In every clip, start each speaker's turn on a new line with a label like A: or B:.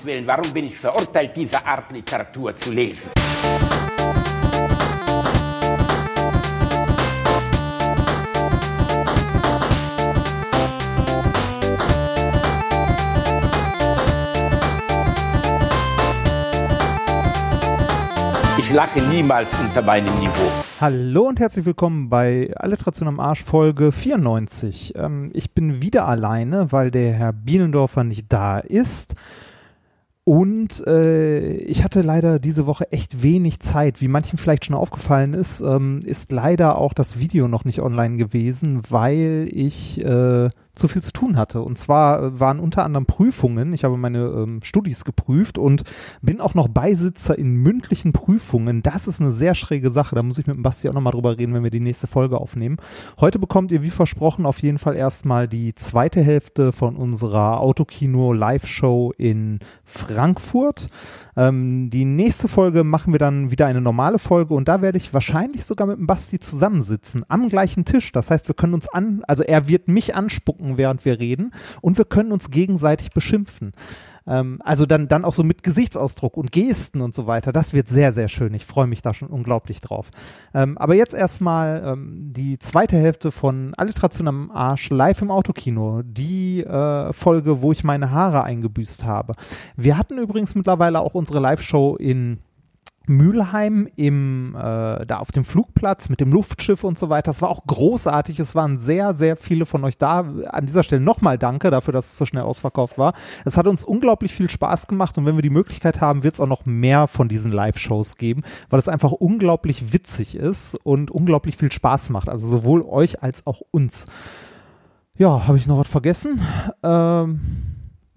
A: Gottes Willen, warum bin ich verurteilt, diese Art Literatur zu lesen? Ich lache niemals unter meinem Niveau.
B: Hallo und herzlich willkommen bei Alliteration am Arsch Folge 94. Ähm, ich bin wieder alleine, weil der Herr Bielendorfer nicht da ist. Und äh, ich hatte leider diese Woche echt wenig Zeit. Wie manchen vielleicht schon aufgefallen ist, ähm, ist leider auch das Video noch nicht online gewesen, weil ich äh, zu viel zu tun hatte. Und zwar äh, waren unter anderem Prüfungen. Ich habe meine ähm, Studis geprüft und bin auch noch Beisitzer in mündlichen Prüfungen. Das ist eine sehr schräge Sache. Da muss ich mit dem Basti auch nochmal drüber reden, wenn wir die nächste Folge aufnehmen. Heute bekommt ihr, wie versprochen, auf jeden Fall erstmal die zweite Hälfte von unserer Autokino Live-Show in Frankfurt. Ähm, die nächste Folge machen wir dann wieder eine normale Folge und da werde ich wahrscheinlich sogar mit dem Basti zusammensitzen am gleichen Tisch. Das heißt, wir können uns an, also er wird mich anspucken, während wir reden und wir können uns gegenseitig beschimpfen. Ähm, also dann, dann auch so mit Gesichtsausdruck und Gesten und so weiter. Das wird sehr, sehr schön. Ich freue mich da schon unglaublich drauf. Ähm, aber jetzt erstmal ähm, die zweite Hälfte von Alliteration am Arsch live im Autokino. Die äh, Folge, wo ich meine Haare eingebüßt habe. Wir hatten übrigens mittlerweile auch unsere Live-Show in Mülheim im, äh, da auf dem Flugplatz mit dem Luftschiff und so weiter. Das war auch großartig. Es waren sehr, sehr viele von euch da. An dieser Stelle nochmal danke dafür, dass es so schnell ausverkauft war. Es hat uns unglaublich viel Spaß gemacht und wenn wir die Möglichkeit haben, wird es auch noch mehr von diesen Live-Shows geben, weil es einfach unglaublich witzig ist und unglaublich viel Spaß macht. Also sowohl euch als auch uns. Ja, habe ich noch was vergessen? Ähm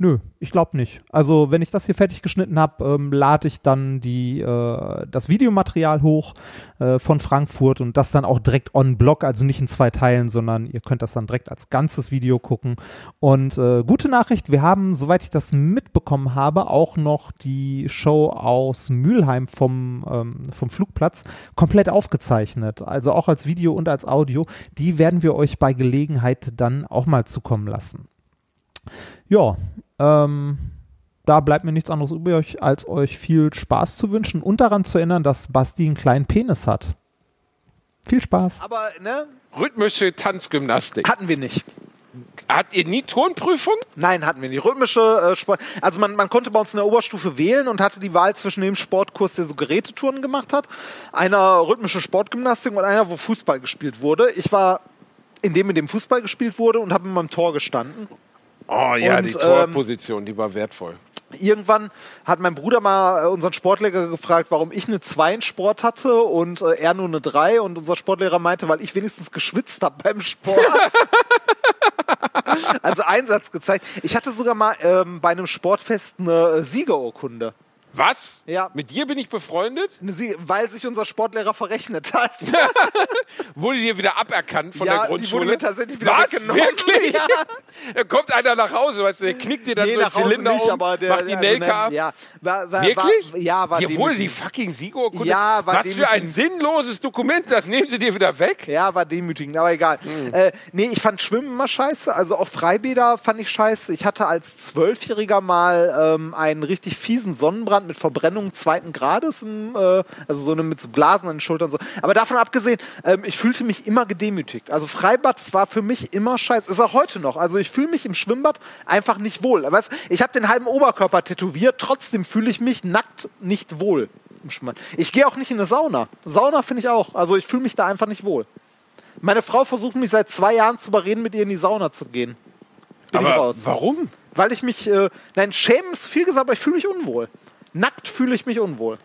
B: Nö, ich glaube nicht. Also wenn ich das hier fertig geschnitten habe, ähm, lade ich dann die, äh, das Videomaterial hoch äh, von Frankfurt und das dann auch direkt on Block, also nicht in zwei Teilen, sondern ihr könnt das dann direkt als ganzes Video gucken. Und äh, gute Nachricht, wir haben, soweit ich das mitbekommen habe, auch noch die Show aus Mülheim vom, ähm, vom Flugplatz komplett aufgezeichnet. Also auch als Video und als Audio. Die werden wir euch bei Gelegenheit dann auch mal zukommen lassen. Ja, ähm, da bleibt mir nichts anderes übrig, als euch viel Spaß zu wünschen und daran zu erinnern, dass Basti einen kleinen Penis hat. Viel Spaß.
C: Aber, ne?
A: Rhythmische Tanzgymnastik.
C: Hatten wir nicht.
A: Habt ihr nie Turnprüfung?
C: Nein, hatten wir nicht. Rhythmische äh, Sport. Also man, man konnte bei uns in der Oberstufe wählen und hatte die Wahl zwischen dem Sportkurs, der so Gerätetouren gemacht hat, einer rhythmische Sportgymnastik und einer, wo Fußball gespielt wurde. Ich war in dem, in dem Fußball gespielt wurde und habe in meinem Tor gestanden.
A: Oh ja,
C: Und,
A: die Torposition, die war wertvoll.
C: Irgendwann hat mein Bruder mal äh, unseren Sportlehrer gefragt, warum ich eine 2 in Sport hatte und äh, er nur eine 3. Und unser Sportlehrer meinte, weil ich wenigstens geschwitzt habe beim Sport. also Einsatz gezeigt. Ich hatte sogar mal ähm, bei einem Sportfest eine äh, Siegerurkunde.
A: Was?
C: Ja.
A: Mit dir bin ich befreundet?
C: Sie weil sich unser Sportlehrer verrechnet hat.
A: Wurde dir wieder aberkannt von
C: ja,
A: der
C: die
A: Grundschule?
C: wurde mir tatsächlich wieder
A: Was?
C: weggenommen.
A: Wirklich?
C: Ja.
A: Da kommt einer nach Hause, weißt du, der knickt dir dann
C: Nee,
A: so
C: Hause
A: Zylinder
C: nicht,
A: um,
C: aber der,
A: macht die
C: also,
A: Nelke
C: ne,
A: ab.
C: Ja, war, war,
A: Wirklich?
C: War, ja, war
A: Dir wurde die fucking Siegerurkunde?
C: Ja, war
A: Was für ein sinnloses Dokument, das nehmen sie dir wieder weg?
C: Ja, war demütigend, aber egal.
A: Hm.
C: Äh, nee, ich fand Schwimmen immer scheiße. Also auch Freibäder fand ich scheiße. Ich hatte als Zwölfjähriger mal ähm, einen richtig fiesen Sonnenbrand mit Verbrennung zweiten Grades, im, äh, also so eine mit so Blasen an den Schultern. So. Aber davon abgesehen, ähm, ich fühlte mich immer gedemütigt. Also Freibad war für mich immer scheiße. Ist auch heute noch. Also ich fühle mich im Schwimmbad einfach nicht wohl. Weißt, ich habe den halben Oberkörper tätowiert, trotzdem fühle ich mich nackt nicht wohl im Schwimmbad. Ich gehe auch nicht in eine Sauna. Sauna finde ich auch. Also ich fühle mich da einfach nicht wohl. Meine Frau versucht mich seit zwei Jahren zu überreden, mit ihr in die Sauna zu gehen. Bin ich
A: Aber
C: raus.
A: warum?
C: Weil ich mich, äh, nein, schämen ist viel gesagt, aber ich fühle mich unwohl. Nackt fühle ich mich unwohl.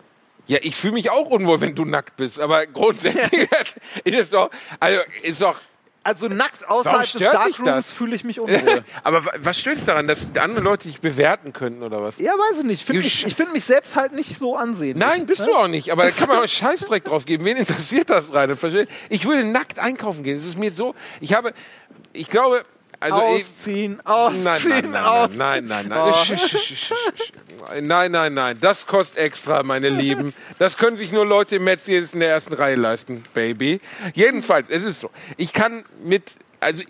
A: Ja, ich fühle mich auch unwohl, wenn du nackt bist. Aber grundsätzlich ist es doch, also ist doch.
C: Also nackt außerhalb des Darkrooms fühle ich mich unwohl.
A: aber wa- was stört dich daran, dass andere Leute dich bewerten könnten oder was?
C: ja, weiß ich nicht. Find
A: sh-
C: ich finde mich selbst halt nicht so ansehen.
A: Nein, bist du auch nicht. Aber da kann man auch Scheißdreck drauf geben. Wen interessiert das rein? Ich würde nackt einkaufen gehen. Es ist mir so. Ich habe, ich glaube, also ich,
C: ausziehen,
A: Nein,
C: ausziehen,
A: nein, nein,
C: ausziehen.
A: nein, nein, nein, nein. Sch- Nein, nein, nein. Das kostet extra, meine Lieben. Das können sich nur Leute im Mercedes in der ersten Reihe leisten, Baby. Jedenfalls, es ist so. Ich kann mit, also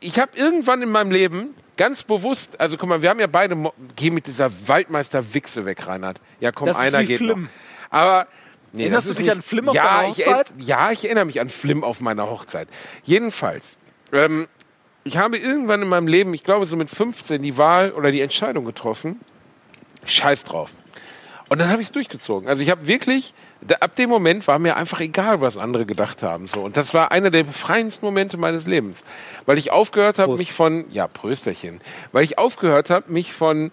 A: ich habe irgendwann in meinem Leben ganz bewusst, also guck mal, wir haben ja beide, Mo- geh mit dieser Waldmeister-Wichse weg, Reinhard. Ja, komm,
B: Das
A: einer geht
B: Flim.
A: noch. Aber, nee,
B: Erinnerst du dich
A: nicht-
B: an Flim auf
A: ja,
B: deiner
A: ich
B: Hochzeit?
A: ja, ich erinnere mich an Flim auf meiner Hochzeit. Jedenfalls, ähm, ich habe irgendwann in meinem Leben, ich glaube so mit 15, die Wahl oder die Entscheidung getroffen, scheiß drauf. Und dann habe ich es durchgezogen. Also ich habe wirklich, da, ab dem Moment war mir einfach egal, was andere gedacht haben. So. Und das war einer der befreiendsten Momente meines Lebens. Weil ich aufgehört habe, mich von, ja, Prösterchen, weil ich aufgehört habe, mich von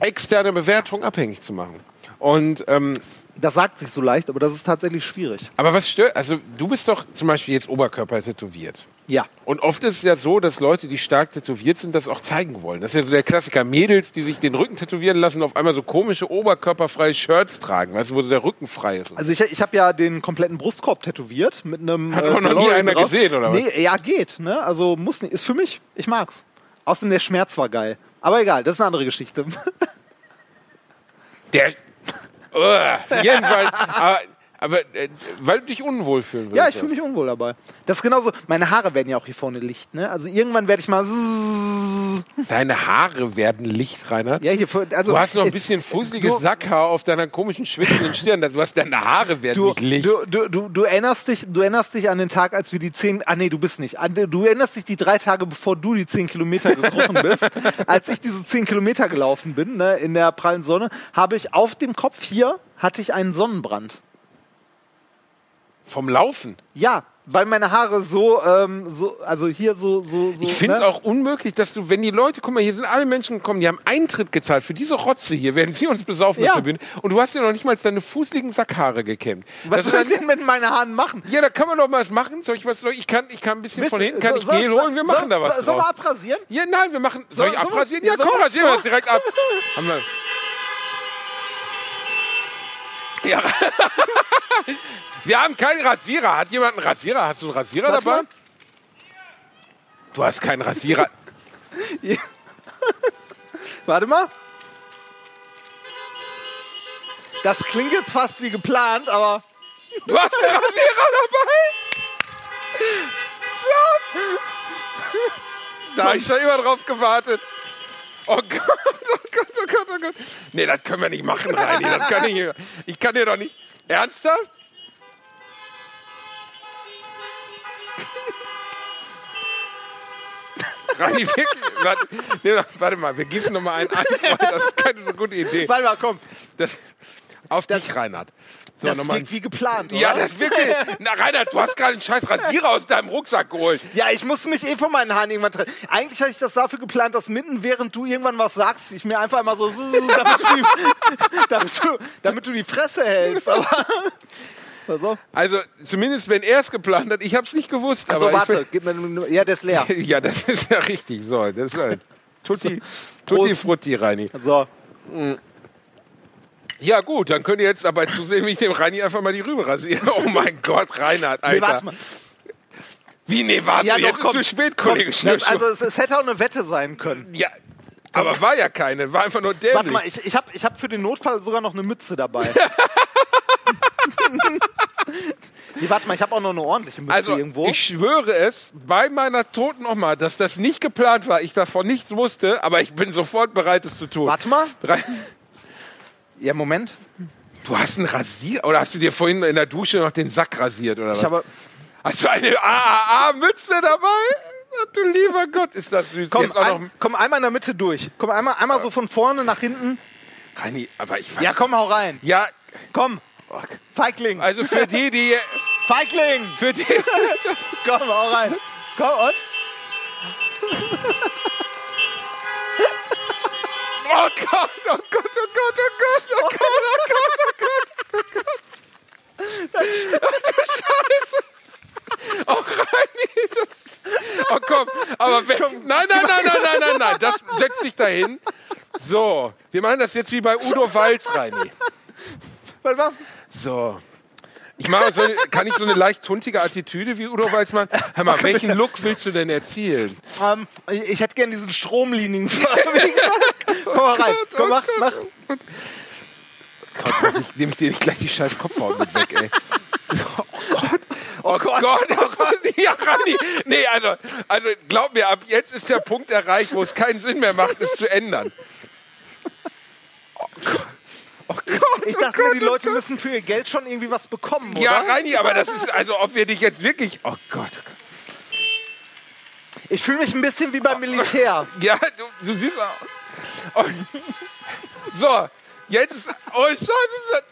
A: externer Bewertung abhängig zu machen. Und ähm,
B: Das sagt sich so leicht, aber das ist tatsächlich schwierig.
A: aber was stört, also du bist doch zum Beispiel jetzt Oberkörper tätowiert.
B: Ja.
A: Und oft ist es ja so, dass Leute, die stark tätowiert sind, das auch zeigen wollen. Das ist ja so der Klassiker. Mädels, die sich den Rücken tätowieren lassen, auf einmal so komische oberkörperfreie Shirts tragen, weißt du, wo so der Rücken frei ist.
B: Also ich, ich habe ja den kompletten Brustkorb tätowiert mit einem.
A: Hat aber noch nie einer
B: drauf.
A: gesehen, oder was?
B: Nee, ja, geht. Ne? Also muss nicht. Ist für mich. Ich mag's. Außerdem der Schmerz war geil. Aber egal, das ist eine andere Geschichte.
A: Der. Uah, jedenfalls. Aber, aber äh, weil du dich unwohl fühlen willst.
B: ja, ich fühle mich unwohl dabei. Das ist genauso. Meine Haare werden ja auch hier vorne Licht. Ne? Also irgendwann werde ich mal.
A: Deine Haare werden Licht, Reinhard.
B: Ja, hier. vor- Also,
A: Du hast noch ein bisschen fusseliges Sackhaar auf deiner komischen, schwitzenden Stirn. Du hast deine Haare werden
B: Du,
A: nicht Licht.
B: du, du, du, du, erinnerst dich, du erinnerst dich an den Tag, als wir die zehn, ah nee, du bist nicht. An, du erinnerst dich die drei Tage, bevor du die zehn Kilometer gekrochen bist. als ich diese zehn Kilometer gelaufen bin, ne, in der prallen Sonne, habe ich auf dem Kopf hier, hatte ich einen Sonnenbrand.
A: Vom Laufen.
B: Ja, weil meine Haare so, ähm, so also hier so, so, so.
A: Ich finde es
B: ne?
A: auch unmöglich, dass du, wenn die Leute, guck mal, hier sind alle Menschen gekommen, die haben Eintritt gezahlt für diese Rotze hier, während wir uns besaufen
B: Ja.
A: auf der Bühne. Und du hast ja noch nicht mal deine fußligen Sackhaare gekämmt.
B: Was
A: Das
B: soll ich denn mit meinen Haaren machen?
A: ja, da kann man doch mal was machen. Soll ich was? Soll ich, ich kann, ich kann ein bisschen von hinten, kann
B: So-
A: ich Gel
B: so-
A: holen, wir machen
B: so-
A: da was
B: so- Sollen wir abrasieren?
A: Ja, nein, wir machen. Soll ich
B: soll man-
A: abrasieren?
B: ja, soll
A: komm, rasieren wir das direkt ab. Haben wir. Ja. wir haben keinen Rasierer. Hat jemand einen Rasierer? Hast du einen Rasierer
B: Warte
A: dabei? Du hast keinen Rasierer.
B: Warte mal. Das klingt jetzt fast wie geplant, aber.
A: Du hast einen Rasierer dabei? Da habe ich schon immer drauf gewartet. Oh Gott, oh Gott, oh Gott. Nee, das können wir nicht machen, Reini. Das kann ich, ich kann dir doch nicht. Ernsthaft? Reini? Warte, nee, warte mal, wir gießen noch mal einen ein. Das ist keine so gute Idee.
B: Warte mal, komm.
A: Das, auf dich, Reinhard. So,
B: Das klingt wie geplant, oder?
A: ja, das wirklich. Na, Reinhard, du hast gerade einen scheiß Rasierer aus deinem Rucksack geholt.
B: Ja, ich musste mich eh von meinen Haaren irgendwann trennen. Eigentlich hatte ich das dafür geplant, dass mitten während du irgendwann was sagst, ich mir einfach mal so, damit du die, damit du, damit du die Fresse hältst. Aber, auf.
A: Also, zumindest wenn er es geplant hat, ich habe es nicht gewusst.
B: Also warte, gib mir nur, ja, der ist leer.
A: Ja, das ist ja richtig. So, das ist halt Tutti, Tutti
B: Prost.
A: Frutti, Reini.
B: So,
A: Ja, gut, dann könnt ihr jetzt dabei zusehen, wie ich dem Reini einfach mal die Rübe rasiere. Oh mein Gott, Reinhard, Alter.
B: nee, warte mal.
A: Wie, nee, warte,
B: Ja,
A: jetzt
B: doch,
A: ist
B: komm,
A: zu spät,
B: komm,
A: Kollege
B: das,
A: Schnürschuh.
B: Also es, es hätte auch eine Wette sein können.
A: ja, aber war ja keine, war einfach nur dämlich.
B: Warte mal, ich, ich habe ich hab für den Notfall sogar noch eine Mütze dabei. nee, warte mal, ich habe auch noch eine ordentliche Mütze
A: Also,
B: irgendwo.
A: ich schwöre es bei meiner toten Oma, dass das nicht geplant war, ich davon nichts wusste, aber ich bin sofort bereit, es zu tun.
B: Warte mal.
A: Re-
B: Ja, Moment.
A: Du hast einen Rasierer, oder hast du dir vorhin in der Dusche noch den Sack rasiert, oder was?
B: Ich habe,
A: hast du eine AAA-Mütze dabei? Du lieber Gott, ist das süß.
B: komm, ein, komm einmal in der Mitte durch. Komm einmal, einmal so von vorne nach hinten.
A: Reini, aber ich weiß,
B: Ja, komm, hau rein.
A: ja,
B: Komm. Feigling.
A: also für die, die,
B: Feigling.
A: für die,
B: Komm, hau rein. Komm, und?
A: oh Gott, oh Gott, oh Gott, oh Gott, oh Gott, oh Gott, oh Gott, oh Gott. Du Scheiße. Oh Reini, das, oh komm, aber wenn, nein, nein, nein, nein, nein, nein, nein, das setzt dich dahin. So, wir machen das jetzt wie bei Udo Walz, Reini.
B: Warte mal.
A: So. Ich mache so eine, kann ich so eine leicht tuntige Attitüde wie Udo Walz machen? Hör mal, welchen Look willst du denn erzielen?
B: Ähm, ich, hätte gern diesen Stromlinien. Komm mal rein. Komm, mach, mach.
A: Gott, ich nehme ich dir nicht gleich die scheiß Kopfhaut mit weg, ey. So, oh Gott. Oh, Gott, oh Gott. Ja, Rani. Nee, also, also glaub mir, ab jetzt ist der Punkt erreicht, wo es keinen Sinn mehr macht, es zu ändern. Oh Gott. Oh Gott,
B: Ich
A: oh
B: dachte
A: Gott,
B: mir, die
A: oh
B: Leute
A: Gott.
B: müssen für ihr Geld schon irgendwie was bekommen,
A: Ja,
B: oder?
A: Reini, aber das ist, also ob wir dich jetzt wirklich. Oh Gott.
B: Ich fühle mich ein bisschen wie beim Militär.
A: Ja, du, du siehst auch. So, jetzt ist. Oh, Scheiße.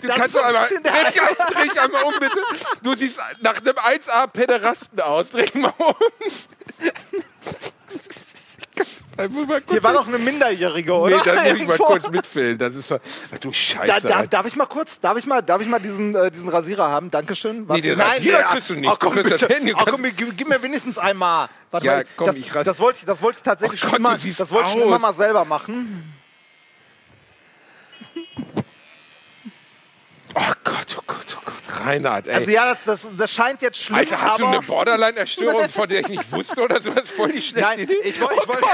A: Du
B: Das
A: kannst doch
B: ein
A: einmal. Dreh dreh einmal um, bitte. Du siehst nach einem 1A-Pederasten aus. Dreh mal um. Ich muss mal kurz
B: Hier war doch eine Minderjährige, oder?
A: Nee, das muss ich mal kurz mitfilmen. Das ist so. Du
B: Da,
A: Scheiße.
B: da,
A: Alter.
B: darf ich mal kurz, darf ich mal, darf ich mal diesen, äh, diesen Rasierer haben? Dankeschön.
A: Nee, den Rasierer kriegst du nicht.
B: Ach, komm,
A: Du kriegst das
B: bitte.
A: Handy, du
B: Ach, komm, gib, gib mir wenigstens einmal. Warte
A: Ja,
B: mal,
A: komm,
B: das,
A: ich
B: das wollte ich, das wollte ich tatsächlich
A: Oh
B: schon
A: Gott,
B: immer,
A: du
B: das wollte ich schon immer mal selber machen.
A: Oh Gott, oh Gott, oh Gott. Reinhard, ey.
B: Also ja, das, das, das scheint jetzt schlimm,
A: Alter, hast du eine Borderline-Erstörung, von der ich nicht wusste oder so? Das ist voll die schlechte
B: Nein,
A: Idee.
B: ich wollte, ich wollte,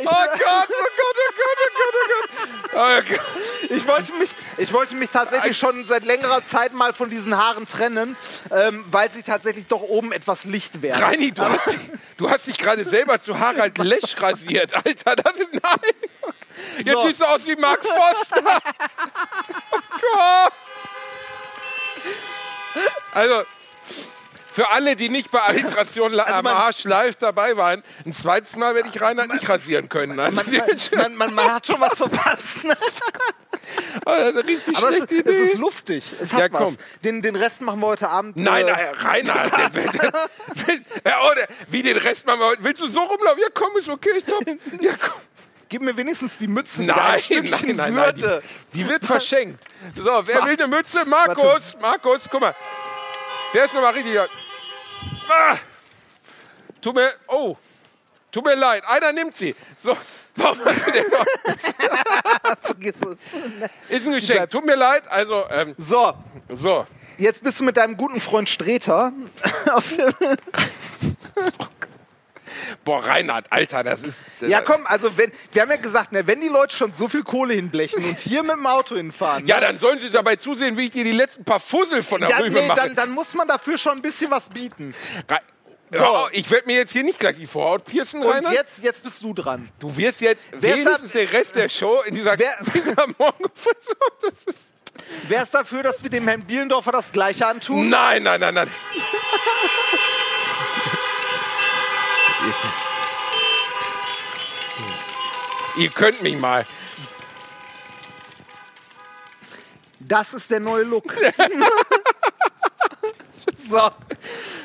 A: Oh Gott, oh Gott, oh Gott, oh Gott, oh Gott. Oh Gott.
B: ich wollte mich, ich wollte mich tatsächlich schon seit längerer Zeit mal von diesen Haaren trennen, ähm, weil sie tatsächlich doch oben etwas licht werden.
A: Reini, du hast, dich- du hast dich gerade selber zu Harald Lesch rasiert. Alter, das ist nein. Jetzt
B: So.
A: siehst du aus wie Mark Foster. Oh Gott. Also, für alle, die nicht bei Alliteration am
B: Also man-
A: Arsch live dabei waren, ein zweites Mal werde ich Reinhard nicht rasieren können. Also,
B: Man, man, man, man hat schon was verpasst.
A: Oh, das ist eine richtig
B: Aber es,
A: schlechte
B: es ist luftig. Es hat
A: Ja,
B: was. Den, den Rest machen wir heute Abend.
A: Nein,
B: äh,
A: nein, Reinhard, der, der, der, ja, oder, wie den Rest machen wir heute. Willst du so rumlaufen? Ja, komm, ist okay, ich top. Ja, komm.
B: Gib mir wenigstens die Mütze.
A: Nein,
B: Stückchen
A: nein, nein, nein, die, die wird verschenkt. So, wer will eine Mütze? Markus, Markus, guck mal. Wer ist nochmal richtig? Ah, tut mir, oh, tut mir leid, einer nimmt sie. So, warum hast du den noch?
B: Vergiss es.
A: Ist ein Geschenk, tut mir leid, also, ähm,
B: So,
A: so.
B: jetzt bist du mit deinem guten Freund Streter. auf dem-
A: Boah, Reinhard, Alter, das ist...
B: ja, komm, also wenn, wir haben ja gesagt, ne, wenn die Leute schon so viel Kohle hinblechen und hier mit dem Auto hinfahren,
A: Ja,
B: ne,
A: dann sollen sie dabei zusehen, wie ich dir die letzten paar Fussel von der
B: dann,
A: Rübe
B: nee,
A: mache.
B: dann, dann muss man dafür schon ein bisschen was bieten.
A: Rei-
B: So.
A: Ich werde mir jetzt hier nicht gleich die Vorhaut piercen,
B: Und
A: Reinhard.
B: jetzt, jetzt bist du dran.
A: Du wirst jetzt
B: Wer ist
A: wenigstens den Rest der Show in dieser,
B: Wer-
A: dieser Morgenfrisur. Das ist
B: Wer ist dafür, dass wir dem Herrn Bielendorfer das Gleiche antun?
A: nein, nein, nein, nein. Ihr könnt mich mal.
B: Das ist der neue Look. so,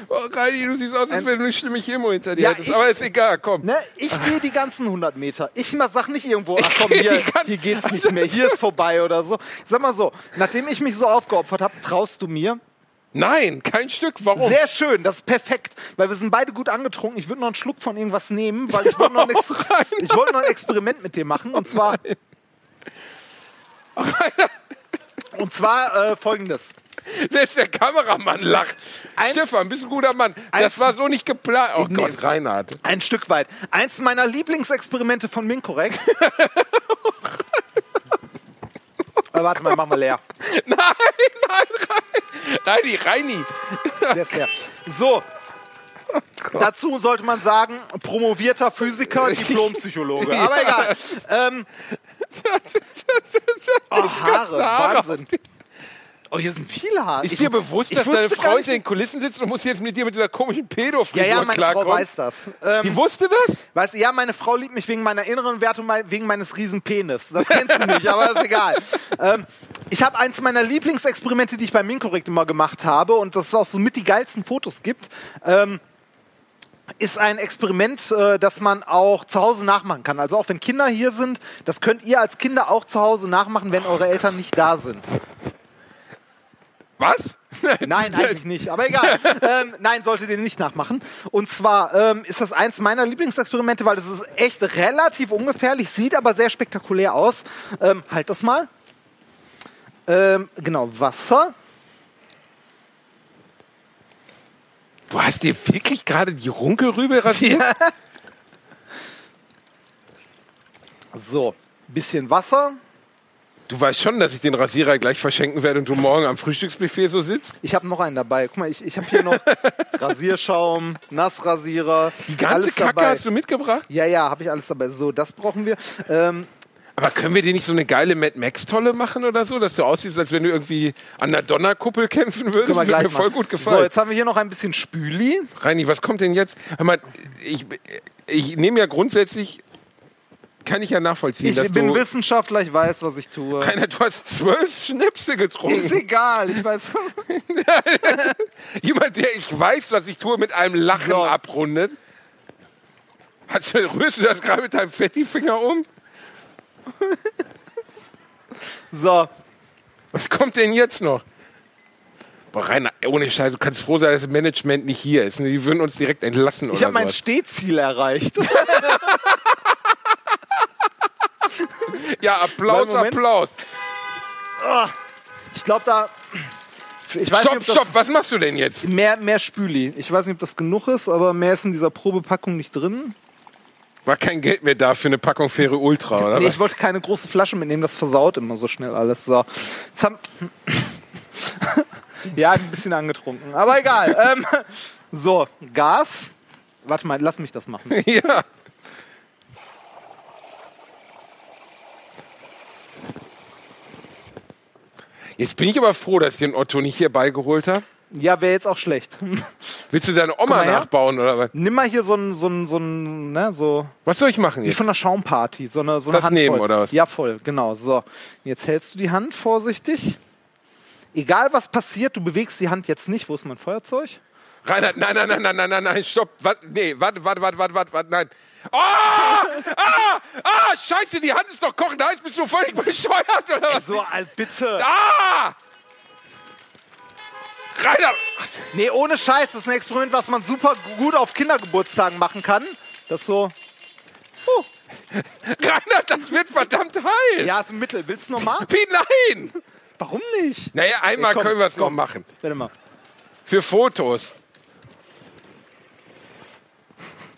A: Oh, Reini, du siehst aus, als wenn du eine schlimme Chemo hinter dir
B: Ja,
A: hättest.
B: ich-
A: Aber ist egal, komm.
B: ne, ich gehe die ganzen 100 Meter. Ich sag nicht irgendwo, ach komm,
A: geh
B: hier, hier geht's nicht mehr, hier ist vorbei oder so. Sag mal so, nachdem ich mich so aufgeopfert habe, traust du mir?
A: Nein, kein Stück. Warum?
B: Sehr schön, das ist perfekt, weil wir sind beide gut angetrunken. Ich würde noch einen Schluck von irgendwas nehmen, weil ich wollte noch, ein Ex- ich wollte noch ein Experiment mit dir machen und zwar und zwar äh, folgendes.
A: Selbst der Kameramann lacht.
B: Eins-
A: Stefan, bist ein guter Mann.
B: Eins-
A: Das war so nicht geplant. Oh
B: Nee.
A: Gott, Reinhard.
B: Ein Stück weit. Eins meiner Lieblingsexperimente von Minkorrekt. warte mal, mach mal leer.
A: Nein, nein, Reini, Reini.
B: Der ist leer. So. Dazu sollte man sagen, promovierter Physiker, Diplompsychologe. Aber egal. Ähm, oh, Haare, Wahnsinn. Oh, hier sind viele Haare.
A: Ist dir bewusst, dass deine Frau
B: nicht-
A: hinter den Kulissen sitzt und muss jetzt mit dir mit dieser komischen
B: Ja,
A: Pedo-Frisur
B: ja, meine
A: klarkommen?
B: Frau weiß das. Ähm,
A: Die wusste das?
B: Weißt du, ja, meine Frau liebt mich wegen meiner inneren Werte und wegen meines riesen Penis. Das kennst du nicht, aber ist egal. Ähm, ich habe eins meiner Lieblingsexperimente, die ich bei Minkorrekt immer gemacht habe und das auch so mit die geilsten Fotos gibt. Ähm, ist ein Experiment, äh, das man auch zu Hause nachmachen kann. Also auch wenn Kinder hier sind, das könnt ihr als Kinder auch zu Hause nachmachen, wenn eure Eltern nicht da sind.
A: Was?
B: Nein, eigentlich nicht, aber egal. ähm, nein, solltet ihr nicht nachmachen. Und zwar ähm, ist das eins meiner Lieblingsexperimente, weil es ist echt relativ ungefährlich, sieht aber sehr spektakulär aus. Ähm, halt das mal. Ähm, genau, Wasser.
A: Du hast dir wirklich gerade die Runkelrübe rasiert?
B: So, bisschen Wasser.
A: Du weißt schon, dass ich den Rasierer gleich verschenken werde und du morgen am Frühstücksbuffet so sitzt?
B: Ich habe noch einen dabei. Guck mal, ich, ich habe hier noch Rasierschaum, Nassrasierer.
A: Die ganze Kacke
B: dabei.
A: hast du mitgebracht?
B: Ja, ja, habe ich alles dabei. So, das brauchen wir. Ähm,
A: Aber können wir dir nicht so eine geile Mad Max-Tolle machen oder so, dass du aussiehst, als wenn du irgendwie an der Donnerkuppel kämpfen würdest?
B: wir
A: Würde mir voll gut
B: So,
A: gefallen.
B: jetzt haben wir hier noch ein bisschen Spüli.
A: Reini, was kommt denn jetzt? Hör mal, ich, ich nehme ja grundsätzlich, kann ich ja nachvollziehen,
B: Ich bin. Wissenschaftler, ich weiß, was ich tue.
A: Rainer, du hast zwölf Schnipse
B: Ist
A: getrunken.
B: egal, ich weiß.
A: Jemand, der ich weiß, was ich tue, mit einem Lachen
B: So.
A: abrundet. Hast, du- rührst du das gerade mit deinem Fettifinger um?
B: So,
A: Was kommt denn jetzt noch? Boah, Rainer, ohne Scheiß, du kannst froh sein, dass das Management nicht hier ist. Die würden uns direkt entlassen
B: ich
A: oder
B: habe mein. Stehziel erreicht.
A: Ja, Applaus. Applaus.
B: Ich glaube, da. Ich weiß
A: Stopp,
B: nicht,
A: stopp, was machst du denn jetzt?
B: Mehr, mehr Spüli. Ich weiß nicht, ob das genug ist, aber mehr ist in dieser Probepackung nicht drin.
A: War kein Geld mehr da für eine Packung Fähre Ultra, oder?
B: Nee, ich wollte keine große Flasche mitnehmen, das versaut immer so schnell alles. So. Jetzt haben ja, ein bisschen angetrunken, aber egal. ähm, so, Gas. Warte mal, lass mich das machen.
A: ja. Jetzt bin ich aber froh, dass ich den Otto nicht hier beigeholt habe.
B: Ja, wäre jetzt auch schlecht.
A: Willst du deine Oma nachbauen oder was?
B: Nimm mal hier so ein, so ein, so ein, ne, so,
A: Was soll ich machen
B: wie
A: jetzt?
B: von einer Schaumparty, so eine, so eine
A: Das
B: Hand
A: nehmen,
B: voll.
A: oder was?
B: Ja, voll, genau. So, jetzt hältst du die Hand vorsichtig. Egal was passiert, du bewegst die Hand jetzt nicht. Wo ist mein Feuerzeug?
A: Reinhard, nein, nein, nein, nein, nein, nein, nein, stopp. Was? Nee, warte, warte, warte, warte, warte, warte, nein. Ah! Ah! Ah! Scheiße, die Hand ist doch kochend heiß. Bist du völlig bescheuert oder was?
B: So, Al, bitte.
A: Ah! Reinhard!
B: Nee, ohne Scheiß, das ist ein Experiment, was man super gut auf Kindergeburtstagen machen kann. Das so,
A: Reinhard, das wird verdammt heiß.
B: ja, ist ein Mittel. Willst du noch mal?
A: Wie, nein!
B: Warum nicht?
A: Naja, einmal
B: Komm,
A: können wir es noch machen.
B: Warte mal.
A: Für Fotos.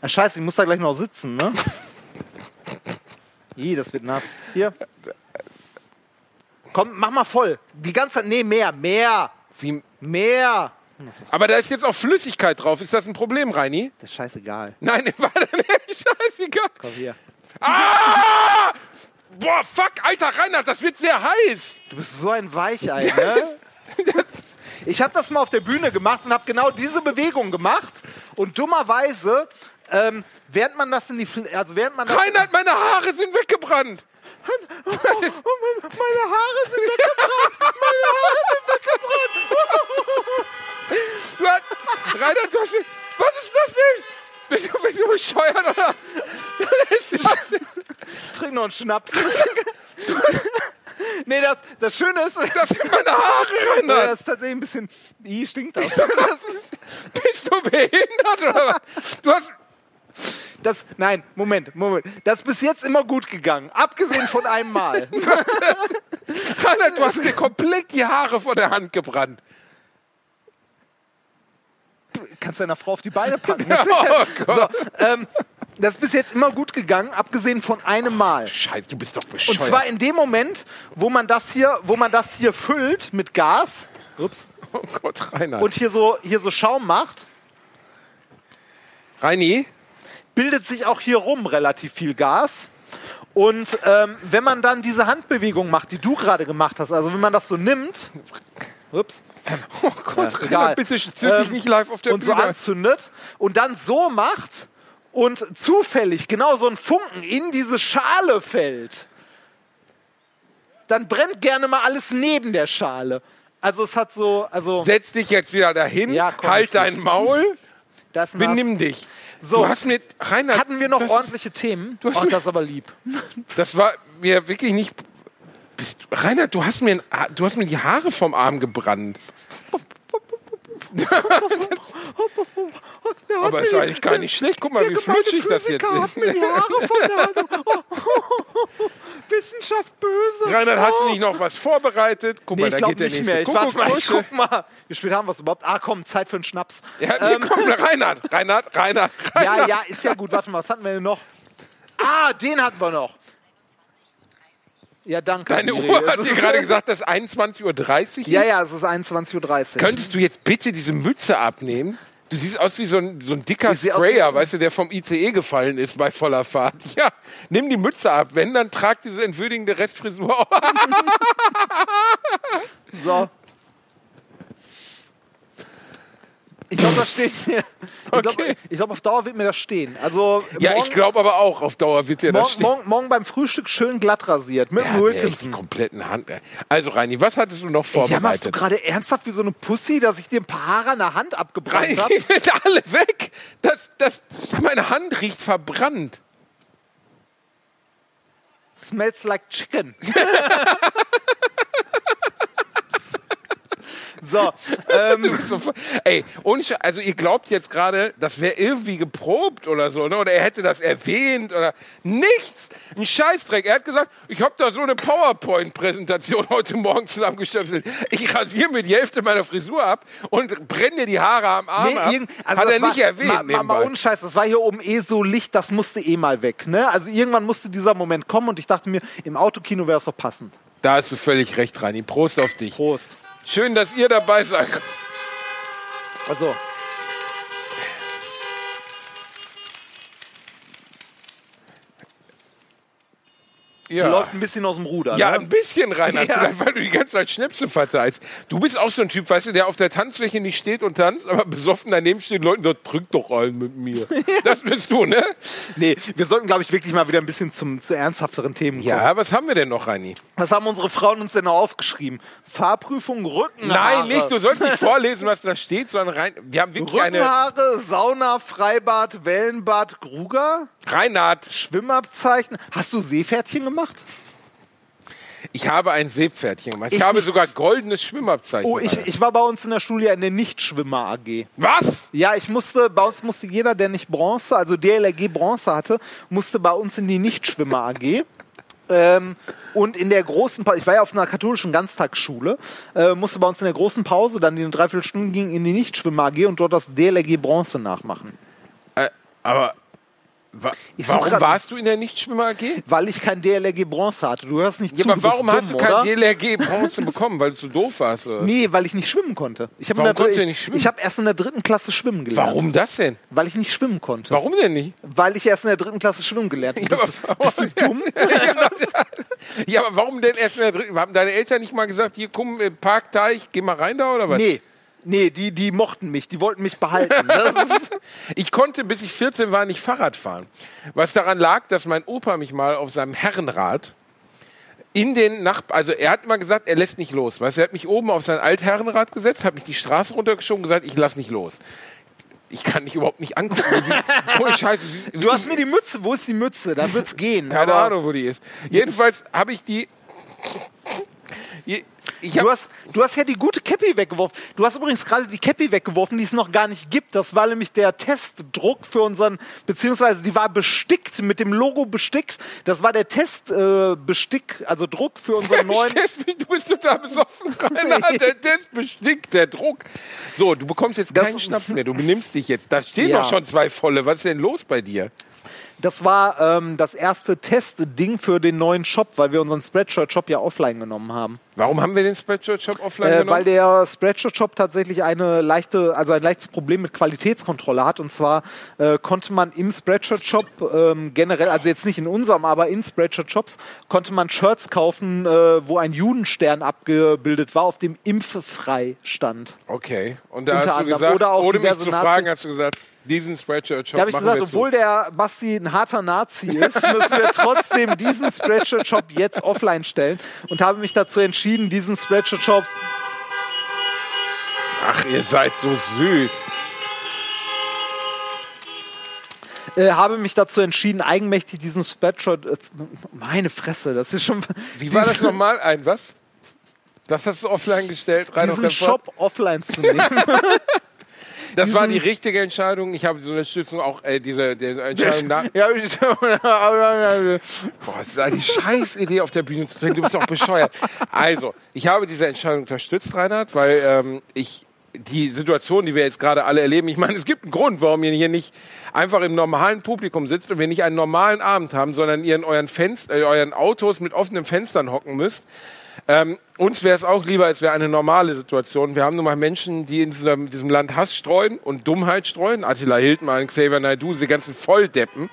B: Ah, scheiße, ich muss da gleich noch sitzen, ne? Ih, das wird nass. Hier. Komm, mach mal voll. Die ganze Zeit, nee, mehr, mehr,
A: Wie,
B: mehr.
A: aber da ist jetzt auch Flüssigkeit drauf. Ist das ein Problem, Reini?
B: Das ist scheißegal.
A: Nein, warte, nee, scheißegal.
B: Komm hier.
A: Ah! Boah, fuck, Alter, Reinhard, das wird sehr heiß.
B: Du bist so ein Weichei, ne? Ich habe das mal auf der Bühne gemacht und habe genau diese Bewegung gemacht. Und dummerweise, ähm, während man das in die, Fl- also während man das,
A: Reinhard, meine Haare sind weggebrannt. Das ist,
B: meine Haare sind weggebrannt, meine Haare sind weggebrannt.
A: Reinhard, du hast, was ist das denn? Bist du, bist du bescheuert oder? Ist das?
B: Trink noch einen Schnaps. nee, das, das Schöne ist,
A: Das sind meine Haare, Reinhard.
B: das ist tatsächlich ein bisschen. Ih, stinkt ist,
A: Bist du behindert oder was? Du hast,
B: das nein, Moment, Moment. Das ist bis jetzt immer gut gegangen. Abgesehen von einem Mal.
A: Reinhard, du hast dir komplett die Haare vor der Hand gebrannt.
B: Kannst deiner Frau auf die Beine packen.
A: Oh
B: so, ähm, das ist bis jetzt immer gut gegangen, abgesehen von einem Mal.
A: Scheiße, du bist doch bescheuert.
B: Und zwar in dem Moment, wo man das hier, wo man das hier füllt mit Gas. Ups.
A: oh Gott, Reinhard.
B: Und hier so, hier so Schaum macht,
A: Reini,
B: bildet sich auch hier rum relativ viel Gas. Und ähm, wenn man dann diese Handbewegung macht, die du gerade gemacht hast, also wenn man das so nimmt, ups,
A: oh Gott, Reinhard,
B: egal.
A: bitte zünd dich
B: Ähm,
A: nicht live auf der
B: und so
A: Bühne.
B: anzündet und dann so macht und zufällig genau so ein Funken in diese Schale fällt, dann brennt gerne mal alles neben der Schale. Also es hat so, also
A: Setz dich jetzt wieder dahin,
B: Ja, komm,
A: halt dein Maul,
B: das
A: benimm dich.
B: So.
A: Du hast mir, Reinhard,
B: Hatten wir noch ordentliche Themen?
A: Du hast
B: oh,
A: mir-
B: das ist aber lieb.
A: Das war mir wirklich nicht. Bist, Reinhard, du hast, mir du hast mir die Haare vom Arm gebrannt. Aber ist eigentlich gar nicht schlecht. Guck mal, wie flutschig das jetzt ist.
B: hat mir die Haare von der Hand. Oh, Wissenschaft böse.
A: Reinhard, hast du nicht noch was vorbereitet? Guck
B: Nee,
A: mal,
B: ich
A: da
B: glaube
A: geht der
B: nicht
A: nächste
B: mehr. Ich warte mal, ich guck mal. Wie spät haben wir es überhaupt? Ah, komm, Zeit für einen Schnaps.
A: Ja, nee, komm, Reinhard, Reinhard, Reinhard,
B: Ja,
A: Reinhard.
B: ja, ist ja gut. Warte mal, was hatten wir denn noch? Ah, den hatten wir noch. Ja, danke.
A: Deine
B: Siri.
A: Uhr
B: Es
A: hat dir gerade gesagt, dass 21.30 Uhr ist.
B: Ja, ja, es ist 21.30 Uhr.
A: Könntest du jetzt bitte diese Mütze abnehmen? Du siehst aus wie so ein, so ein dicker Sprayer, weißt du, der vom ICE gefallen ist bei voller Fahrt. Ja, nimm die Mütze ab. Wenn, dann trag diese entwürdigende Restfrisur.
B: So. Ich glaube, das steht mir. Ich glaube,
A: Okay.
B: glaub, auf Dauer wird mir das stehen. Also
A: Ja,
B: morgen,
A: ich glaube aber auch, auf Dauer wird dir das
B: morgen,
A: stehen.
B: morgen, morgen beim Frühstück schön glatt rasiert mit
A: Ja,
B: dem Wilkinson.
A: kompletten Hand. ey. Also, Reini, was hattest du noch
B: Ja, machst du
A: vorbereitet?
B: gerade ernsthaft wie so eine Pussy, dass ich dir ein paar Haare an der Hand abgebrannt habe?
A: die sind alle weg. Das, das, meine Hand riecht verbrannt.
B: Smells like chicken. so, ähm,
A: So, ey, ohne also ihr glaubt jetzt gerade, das wäre irgendwie geprobt oder so, ne? oder er hätte das erwähnt oder nichts. Ein Scheißdreck. Er hat gesagt, ich habe da so eine PowerPoint-Präsentation heute Morgen zusammengestöpselt. Ich rasiere mir die Hälfte meiner Frisur ab und brenne dir die Haare am Arm
B: nee,
A: ab.
B: also
A: hat er
B: war,
A: nicht erwähnt.
B: Mal, mal, mal ohne Scheiß, das war hier oben eh so Licht, das musste eh mal weg. Ne? Also irgendwann musste dieser Moment kommen und ich dachte mir, im Autokino wäre es doch passend.
A: da hast du völlig recht, Reini. Prost auf dich.
B: Prost.
A: Schön, dass ihr dabei seid.
B: Also,
A: Ja.
B: läuft ein bisschen aus dem Ruder.
A: Ja,
B: ne?
A: ein bisschen, Reinhard.
B: Ja.
A: Weil du die ganze Zeit Schnäpse verteilst. Du bist auch so ein Typ, weißt du, der auf der Tanzfläche nicht steht und tanzt, aber besoffen daneben steht Leuten so, drück doch allen mit mir. Das bist du, ne?
B: Nee, wir sollten, glaube ich, wirklich mal wieder ein bisschen zum, zu ernsthafteren Themen kommen.
A: Ja, was haben wir denn noch, Reini?
B: Was haben unsere Frauen uns denn noch aufgeschrieben? Fahrprüfung, Rückenhaare.
A: Nein, nicht. Du sollst nicht vorlesen, was da steht, sondern rein. Wir haben wirklich eine.
B: Rückenhaare, Sauna, Freibad, Wellenbad, Gruger,
A: Reinhard,
B: Schwimmabzeichen. Hast du Seepferdchen gemacht?
A: ich habe ein Seepferdchen gemacht. Ich,
B: Ich
A: habe
B: nicht.
A: sogar goldenes Schwimmabzeichen.
B: Oh, ich, ich war bei uns in der Schule ja in der Nichtschwimmer AG.
A: was?
B: Ja, ich musste, bei uns musste jeder, der nicht Bronze, also DLRG Bronze hatte, musste bei uns in die Nichtschwimmer AG. Ähm, und in der großen Pause, ich war ja auf einer katholischen Ganztagsschule, äh, musste bei uns in der großen Pause, dann die eine Dreiviertelstunde ging, in die Nichtschwimmer AG und dort das DLRG Bronze nachmachen.
A: Äh, aber. Wa
B: Ich
A: warum
B: grad-
A: warst du in der Nichtschwimmer AG?
B: Weil ich kein DLRG Bronze hatte. Du hörst nicht
A: Ja,
B: zu.
A: aber warum
B: dumm,
A: hast du kein? DLRG Bronze bekommen? Weil du zu doof warst? Oder?
B: Nee, weil ich nicht schwimmen konnte. Ich
A: Warum konntest du
B: ich,
A: nicht schwimmen?
B: Ich habe erst in der dritten Klasse schwimmen gelernt.
A: Warum das denn?
B: Weil ich nicht schwimmen konnte.
A: Warum denn nicht?
B: Weil ich erst in der dritten Klasse schwimmen gelernt habe.
A: Ja,
B: Bist,
A: aber
B: bist du dumm?
A: Ja, aber warum denn erst in der dritten? Haben deine Eltern nicht mal gesagt, hier komm, äh, Parkteich, geh mal rein da oder was?
B: Nee. Nee, die, die mochten mich, die wollten mich behalten. Ist,
A: Ich konnte, bis ich 14 war, nicht Fahrrad fahren. Was daran lag, dass mein Opa mich mal auf seinem Herrenrad in den Nach... Also er hat mal gesagt, er lässt nicht los. Weißt, er hat mich oben auf sein Altherrenrad gesetzt, hat mich die Straße runtergeschoben und gesagt, ich lass nicht los. Ich kann dich überhaupt nicht angucken. Ohne Scheiße. du
B: hast mir die Mütze, wo ist die Mütze? Dann wird's gehen.
A: Keine Ahnung, wo die ist. Jedenfalls habe ich die...
B: Du hast, du hast ja die gute Cappy weggeworfen. Du hast übrigens gerade die Cappy weggeworfen, die es noch gar nicht gibt. Das war nämlich der Testdruck für unseren, beziehungsweise die war bestickt, mit dem Logo bestickt. Das war der Testbestick, äh, also Druck für unseren neuen.
A: Du bist total besoffen. Reinhard, der, bestickt, der Druck. So, du bekommst jetzt
B: Das-
A: keinen Schnaps mehr. Du benimmst dich jetzt. Da stehen
B: Ja.
A: doch schon zwei volle. Was ist denn los bei dir?
B: Das war ähm, das erste Testding für den neuen Shop, weil wir unseren Spreadshirt-Shop ja offline genommen haben.
A: Warum haben wir den Spreadshirt-Shop offline
B: Äh,
A: genommen?
B: weil der Spreadshirt-Shop tatsächlich eine leichte, also ein leichtes Problem mit Qualitätskontrolle hat. Und zwar äh, konnte man im Spreadshirt-Shop ähm, generell, also jetzt nicht in unserem, aber in Spreadshirt-Shops, konnte man Shirts kaufen, äh, wo ein Judenstern abgebildet war, auf dem impffrei stand.
A: okay. Und da
B: Unter
A: hast du gesagt,
B: Oder auch
A: ohne mich zu fragen, hast du gesagt, diesen Spreadshirt-Shop
B: Da habe ich gesagt,
A: wir zu.
B: obwohl der Basti ein harter Nazi ist, müssen wir trotzdem diesen Spreadshirt-Shop jetzt offline stellen und habe mich dazu entschieden, diesen Spreadshirt-Shop
A: Ach, ihr seid so süß.
B: äh, habe mich dazu entschieden, eigenmächtig diesen Spreadshirt. Äh, meine Fresse, das ist schon.
A: Wie war das nochmal? Ein was? Das hast du offline gestellt, rein
B: Diesen Shop offline zu nehmen.
A: Das war die richtige Entscheidung. Ich habe diese Unterstützung auch, äh, diese, diese Entscheidung nach.
B: ja, ich-
A: Boah, das ist eine scheiß Idee, auf der Bühne zu trinken. Du bist doch bescheuert. Also, ich habe diese Entscheidung unterstützt, Reinhard, weil ähm, ich die Situation, die wir jetzt gerade alle erleben, ich meine, es gibt einen Grund, warum ihr hier nicht einfach im normalen Publikum sitzt und wir nicht einen normalen Abend haben, sondern ihr in euren, Fenster, äh, euren Autos mit offenen Fenstern hocken müsst. Ähm, uns wäre es auch lieber, es wäre eine normale Situation. Wir haben nun mal Menschen, die in diesem, diesem Land Hass streuen und Dummheit streuen. Attila Hildmann, Xavier Naidoo, diese ganzen Volldeppen.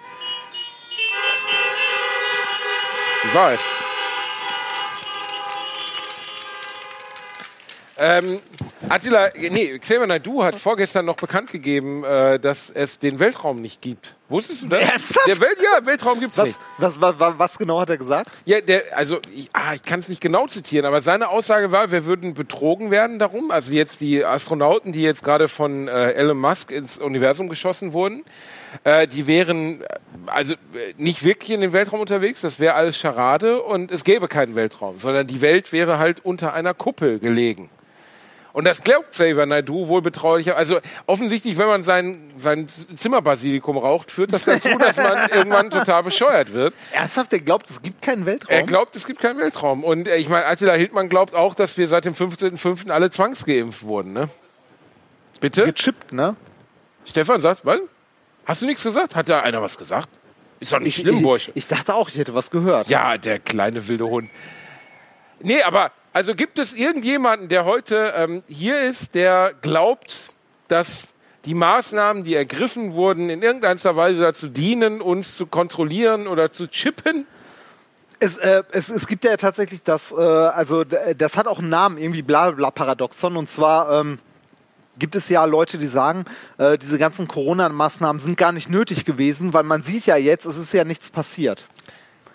A: Das ist die Wahrheit. Ähm, Attila, nee, Xavier Naidoo hat vorgestern noch bekannt gegeben, äh, dass es den Weltraum nicht gibt. Wusstest du das?
B: Ernsthaft?
A: Der Welt, ja, Weltraum gibt's
B: Was,
A: nicht.
B: was, was, was genau hat er gesagt?
A: Ja, der, also ich, ah, ich kann es nicht genau zitieren, aber seine Aussage war, wir würden betrogen werden darum. Also jetzt die Astronauten, die jetzt gerade von äh, Elon Musk ins Universum geschossen wurden, äh, die wären äh, also äh, nicht wirklich in den Weltraum unterwegs. Das wäre alles Scharade und es gäbe keinen Weltraum, sondern die Welt wäre halt unter einer Kuppel gelegen. Und das glaubt Xavier Naidoo wohl betraulicher. Also offensichtlich, wenn man sein, sein Zimmerbasilikum raucht, führt das dazu, dass man irgendwann total bescheuert wird.
B: Ernsthaft, er glaubt, es gibt keinen Weltraum?
A: Er glaubt, es gibt keinen Weltraum. Und äh, ich meine, Attila Hildmann glaubt auch, dass wir seit dem 15.05. alle zwangsgeimpft wurden. Ne? Bitte?
B: Gechippt, ne?
A: Stefan, sagst was? Hast du nichts gesagt? Hat da einer was gesagt? Ist doch nicht schlimm, Bursche.
B: ich, ich dachte auch, ich hätte was gehört.
A: Ja, der kleine wilde Hund. Nee, aber also gibt es irgendjemanden, der heute ähm, hier ist, der glaubt, dass die Maßnahmen, die ergriffen wurden, in irgendeiner Weise dazu dienen, uns zu kontrollieren oder zu chippen?
B: Es, äh, es, es gibt ja tatsächlich das, äh, also das hat auch einen Namen, irgendwie bla bla Paradoxon. Und zwar ähm, gibt es ja Leute, die sagen, äh, diese ganzen Corona-Maßnahmen sind gar nicht nötig gewesen, weil man sieht ja jetzt, es ist ja nichts passiert.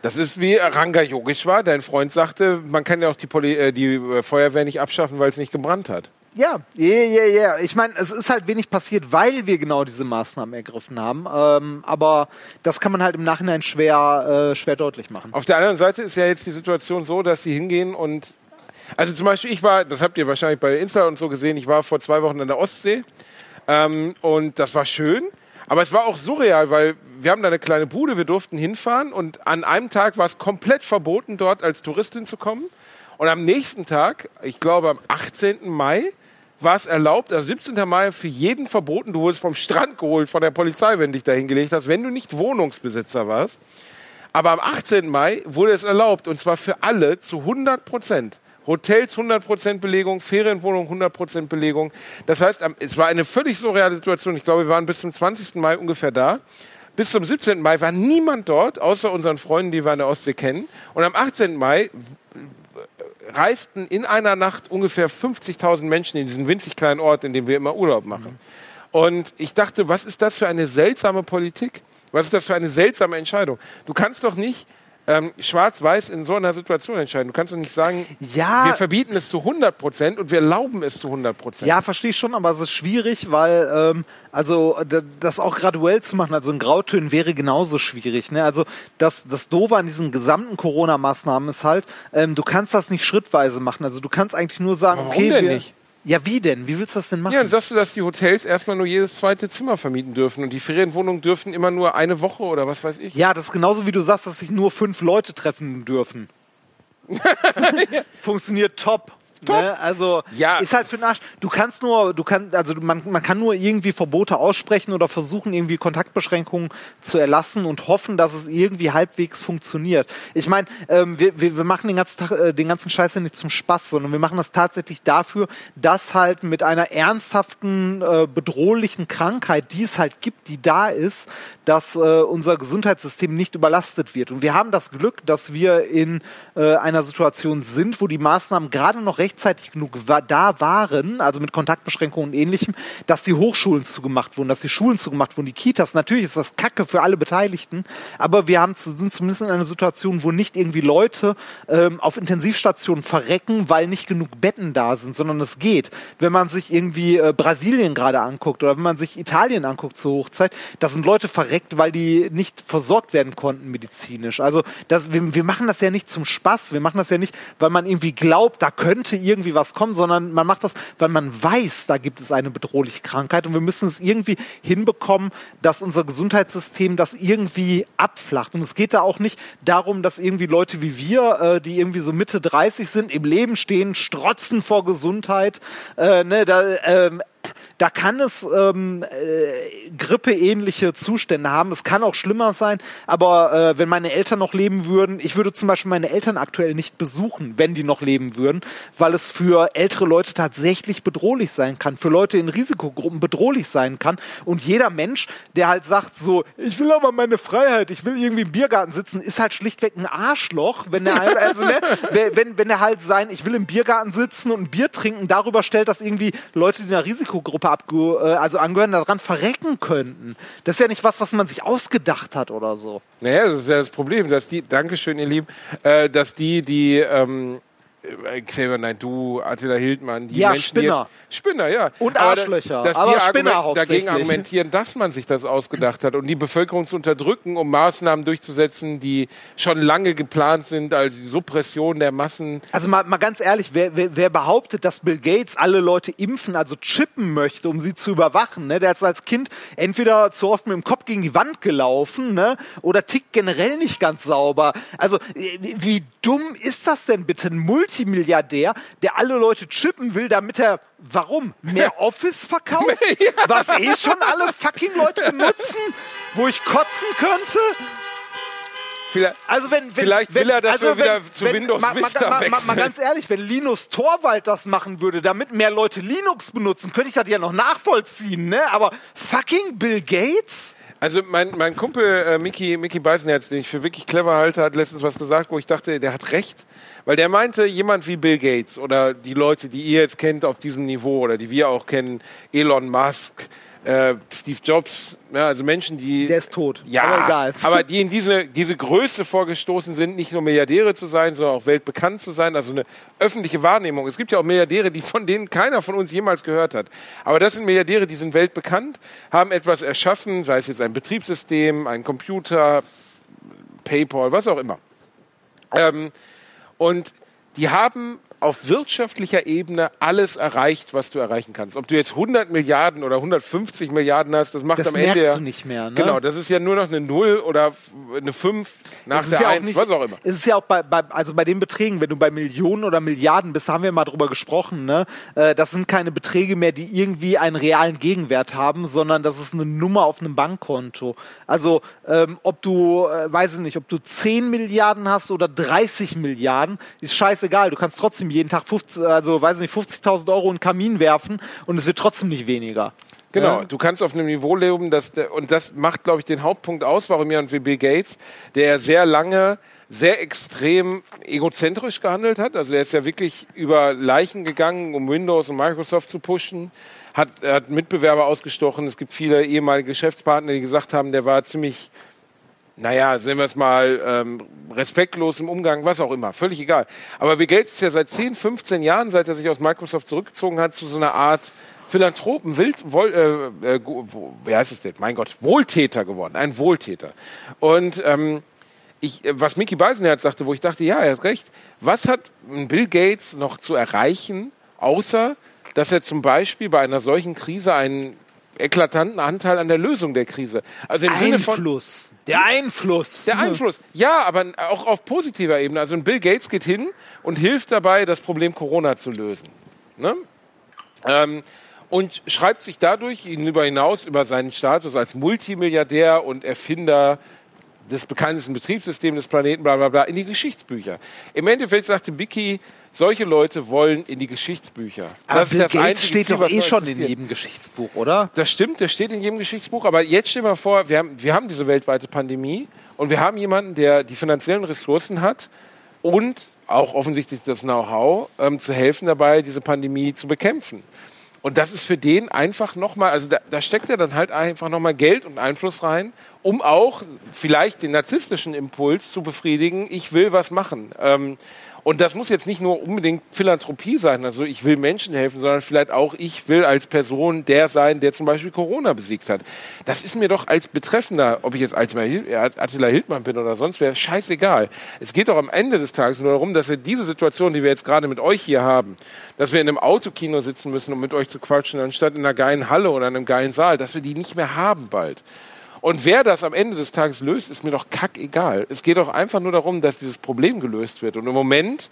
A: Das ist wie Ranga Yogeshwar, dein Freund sagte, man kann ja auch die, Poli äh, die äh, Feuerwehr nicht abschaffen, weil es nicht gebrannt hat.
B: Ja, ja, ja, ja. Ich meine, es ist halt wenig passiert, weil wir genau diese Maßnahmen ergriffen haben. Ähm, aber das kann man halt im Nachhinein schwer, äh, schwer deutlich machen.
A: Auf der anderen Seite ist ja jetzt die Situation so, dass sie hingehen und also zum Beispiel ich war, das habt ihr wahrscheinlich bei Insta und so gesehen, ich war vor zwei Wochen an der Ostsee ähm, und das war schön. Aber es war auch surreal, weil wir haben da eine kleine Bude, wir durften hinfahren und an einem Tag war es komplett verboten, dort als Touristin zu kommen. Und am nächsten Tag, ich glaube am 18. Mai, war es erlaubt, also 17. Mai für jeden verboten, du wurdest vom Strand geholt von der Polizei, wenn du dich da hingelegt hast, wenn du nicht Wohnungsbesitzer warst. Aber am 18. Mai wurde es erlaubt und zwar für alle zu 100 Prozent. Hotels 100 Prozent Belegung, Ferienwohnungen 100 Prozent Belegung. Das heißt, es war eine völlig surreale Situation. Ich glaube, wir waren bis zum 20. Mai ungefähr da. Bis zum 17. Mai war niemand dort, außer unseren Freunden, die wir an der Ostsee kennen. Und am 18. Mai reisten in einer Nacht ungefähr 50.000 Menschen in diesen winzig kleinen Ort, in dem wir immer Urlaub machen. Und ich dachte, was ist das für eine seltsame Politik? Was ist das für eine seltsame Entscheidung? Du kannst doch nicht ähm, schwarz-weiß in so einer Situation entscheiden. Du kannst doch nicht sagen,
B: Ja.
A: wir verbieten es zu 100 Prozent und wir erlauben es zu 100 Prozent.
B: Ja, verstehe ich schon, aber es ist schwierig, weil ähm, also das auch graduell zu machen, also in Grautönen wäre genauso schwierig. Ne? Also das, das Doofe an diesen gesamten Corona-Maßnahmen ist halt, ähm, du kannst das nicht schrittweise machen. Also du kannst eigentlich nur sagen,
A: Warum
B: okay, wir,
A: nicht?
B: Ja, wie denn? Wie willst du das denn machen?
A: Ja, dann sagst du, dass die Hotels erstmal nur jedes zweite Zimmer vermieten dürfen und die Ferienwohnungen dürfen immer nur eine Woche oder was weiß ich.
B: Ja, das ist genauso wie du sagst, dass sich nur fünf Leute treffen dürfen. Funktioniert top.
A: Top.
B: Ne? Also
A: Ja.
B: ist halt für den Arsch. Du kannst nur, du kannst, also man, man kann nur irgendwie Verbote aussprechen oder versuchen, irgendwie Kontaktbeschränkungen zu erlassen und hoffen, dass es irgendwie halbwegs funktioniert. Ich meine, ähm, wir, wir, wir machen den ganzen Tag, äh, den ganzen Scheiß ja nicht zum Spaß, sondern wir machen das tatsächlich dafür, dass halt mit einer ernsthaften, äh, bedrohlichen Krankheit, die es halt gibt, die da ist, dass äh, unser Gesundheitssystem nicht überlastet wird. Und wir haben das Glück, dass wir in äh, einer Situation sind, wo die Maßnahmen gerade noch rechtzeitig genug da waren, also mit Kontaktbeschränkungen und ähnlichem, dass die Hochschulen zugemacht wurden, dass die Schulen zugemacht wurden, die Kitas. Natürlich ist das Kacke für alle Beteiligten, aber wir haben sind zumindest in einer Situation, wo nicht irgendwie Leute ähm, auf Intensivstationen verrecken, weil nicht genug Betten da sind, sondern es geht. Wenn man sich irgendwie äh, Brasilien gerade anguckt oder wenn man sich Italien anguckt zur Hochzeit, da sind Leute verreckt, weil die nicht versorgt werden konnten medizinisch. Also das, wir, wir machen das ja nicht zum Spaß, wir machen das ja nicht, weil man irgendwie glaubt, da könnte irgendwie was kommen, sondern man macht das, weil man weiß, da gibt es eine bedrohliche Krankheit und wir müssen es irgendwie hinbekommen, dass unser Gesundheitssystem das irgendwie abflacht. Und es geht da auch nicht darum, dass irgendwie Leute wie wir, äh, die irgendwie so Mitte 30 sind, im Leben stehen, strotzen vor Gesundheit, äh, ne, da, ähm, da kann es ähm, äh, grippeähnliche Zustände haben. Es kann auch schlimmer sein, aber äh, wenn meine Eltern noch leben würden, ich würde zum Beispiel meine Eltern aktuell nicht besuchen, wenn die noch leben würden, weil es für ältere Leute tatsächlich bedrohlich sein kann, für Leute in Risikogruppen bedrohlich sein kann. Und jeder Mensch, der halt sagt so, ich will aber meine Freiheit, ich will irgendwie im Biergarten sitzen, ist halt schlichtweg ein Arschloch, wenn er halt, also, ne, wenn, wenn er halt sein, ich will im Biergarten sitzen und ein Bier trinken, darüber stellt, dass irgendwie Leute, die einer Risikogruppe abge äh, also angehören, daran verrecken könnten. Das ist ja nicht was, was man sich ausgedacht hat oder so.
A: Naja, das ist ja das Problem, dass die, Dankeschön, ihr Lieben, äh, dass die, die ähm, äh, Xavier du, Attila Hildmann, die
B: Ja,
A: Menschen,
B: Spinner.
A: jetzt, Spinner, ja.
B: Und
A: Aber
B: Arschlöcher.
A: Dass
B: Aber
A: die
B: Spinner
A: argument, dagegen argumentieren, dass man sich das ausgedacht hat und die Bevölkerung zu unterdrücken, um Maßnahmen durchzusetzen, die schon lange geplant sind, als die Suppression der Massen.
B: Also mal, mal ganz ehrlich, wer, wer, wer behauptet, dass Bill Gates alle Leute impfen, also chippen möchte, um sie zu überwachen, ne? der ist als Kind entweder zu oft mit dem Kopf gegen die Wand gelaufen ne? oder tickt generell nicht ganz sauber. Also äh, wie dumm ist das denn bitte? Ein Multimilliardär, der alle Leute chippen will, damit er, warum? Mehr Office verkauft? Was eh schon alle fucking Leute benutzen? Wo ich kotzen könnte?
A: Vielleicht,
B: Also wenn, wenn
A: Vielleicht will
B: wenn,
A: er, dass
B: also
A: wir wieder zu Windows
B: mal,
A: Vista
B: mal, mal, mal
A: wechseln.
B: ganz ehrlich, wenn Linus Torwald das machen würde, damit mehr Leute Linux benutzen, könnte ich das ja noch nachvollziehen, ne? Aber fucking Bill Gates?
A: Also mein, mein Kumpel äh, Mickey, Mickey Beisenherz, den ich für wirklich clever halte, hat letztens was gesagt, wo ich dachte, der hat recht. Weil der meinte, jemand wie Bill Gates oder die Leute, die ihr jetzt kennt auf diesem Niveau oder die wir auch kennen, Elon Musk, äh, Steve Jobs, ja, also Menschen, die...
B: Der ist tot.
A: Ja,
B: Aber egal.
A: aber die in diese, diese Größe vorgestoßen sind, nicht nur Milliardäre zu sein, sondern auch weltbekannt zu sein, also eine öffentliche Wahrnehmung. Es gibt ja auch Milliardäre, die von denen keiner von uns jemals gehört hat. Aber das sind Milliardäre, die sind weltbekannt, haben etwas erschaffen, sei es jetzt ein Betriebssystem, ein Computer, PayPal, was auch immer. Ähm, und die haben auf wirtschaftlicher Ebene alles erreicht, was du erreichen kannst. Ob du jetzt 100 Milliarden oder 150 Milliarden hast, das macht
B: Das
A: am Ende
B: merkst
A: ja,
B: du nicht mehr, ne?
A: Genau, das ist ja nur noch eine Null oder eine 5 nach der
B: ja
A: 1,
B: nicht-
A: was auch immer.
B: Es ist ja auch bei, bei, also bei den Beträgen, wenn du bei Millionen oder Milliarden bist, haben wir mal drüber gesprochen, ne? Äh, Das sind keine Beträge mehr, die irgendwie einen realen Gegenwert haben, sondern das ist eine Nummer auf einem Bankkonto. Also, ähm, ob du, äh, weiß ich nicht, ob du 10 Milliarden hast oder 30 Milliarden, ist scheißegal. Du kannst trotzdem jeden Tag 50, also, weiß ich nicht, 50.000 Euro in den Kamin werfen und es wird trotzdem nicht weniger.
A: Genau,
B: Ja.
A: du kannst auf einem Niveau leben, das, und das macht, glaube ich, den Hauptpunkt aus, warum jemand wie Bill Gates, der sehr lange sehr extrem egozentrisch gehandelt hat, also er ist ja wirklich über Leichen gegangen, um Windows und Microsoft zu pushen, hat, hat Mitbewerber ausgestochen, es gibt viele ehemalige Geschäftspartner, die gesagt haben, der war ziemlich naja, sehen wir es mal, ähm, respektlos im Umgang, was auch immer, völlig egal. Aber Bill Gates ist ja seit 10, 15 Jahren, seit er sich aus Microsoft zurückgezogen hat, zu so einer Art Philanthropen, Wild, wohl, äh, äh, wie heißt es denn? Mein Gott, Wohltäter geworden, ein Wohltäter. Und ähm, ich, äh, was Mickey Beisenherz sagte, wo ich dachte, ja, er hat recht. Was hat Bill Gates noch zu erreichen, außer dass er zum Beispiel bei einer solchen Krise einen eklatanten Anteil an der Lösung der Krise. Also im Sinne von
B: Einfluss. Der Einfluss.
A: der Einfluss. Ja, aber auch auf positiver Ebene. Also ein Bill Gates geht hin und hilft dabei, das Problem Corona zu lösen. Ne? Ähm, und schreibt sich dadurch darüber hinaus über seinen Status als Multimilliardär und Erfinder des bekanntesten Betriebssystems des Planeten, bla bla bla, in die Geschichtsbücher. Im Endeffekt sagte Vicky, solche Leute wollen in die Geschichtsbücher.
B: Aber
A: das
B: Bill
A: ist das
B: Gates
A: einzige
B: steht
A: Ziel,
B: doch eh schon in
A: existiert.
B: jedem Geschichtsbuch, oder?
A: Das stimmt, das steht in jedem Geschichtsbuch. Aber jetzt stell dir mal vor, wir haben, wir haben diese weltweite Pandemie und wir haben jemanden, der die finanziellen Ressourcen hat und auch offensichtlich das Know-how, ähm, zu helfen dabei, diese Pandemie zu bekämpfen. Und das ist für den einfach nochmal, also da, da steckt er dann halt einfach nochmal Geld und Einfluss rein, um auch vielleicht den narzisstischen Impuls zu befriedigen, ich will was machen. Ähm, und das muss jetzt nicht nur unbedingt Philanthropie sein, also ich will Menschen helfen, sondern vielleicht auch ich will als Person der sein, der zum Beispiel Corona besiegt hat. Das ist mir doch als Betreffender, ob ich jetzt Attila Hildmann bin oder sonst wer, scheißegal. Es geht doch am Ende des Tages nur darum, dass wir diese Situation, die wir jetzt gerade mit euch hier haben, dass wir in einem Autokino sitzen müssen, um mit euch zu quatschen, anstatt in einer geilen Halle oder in einem geilen Saal, dass wir die nicht mehr haben bald. Und wer das am Ende des Tages löst, ist mir doch kackegal. Es geht doch einfach nur darum, dass dieses Problem gelöst wird. Und im Moment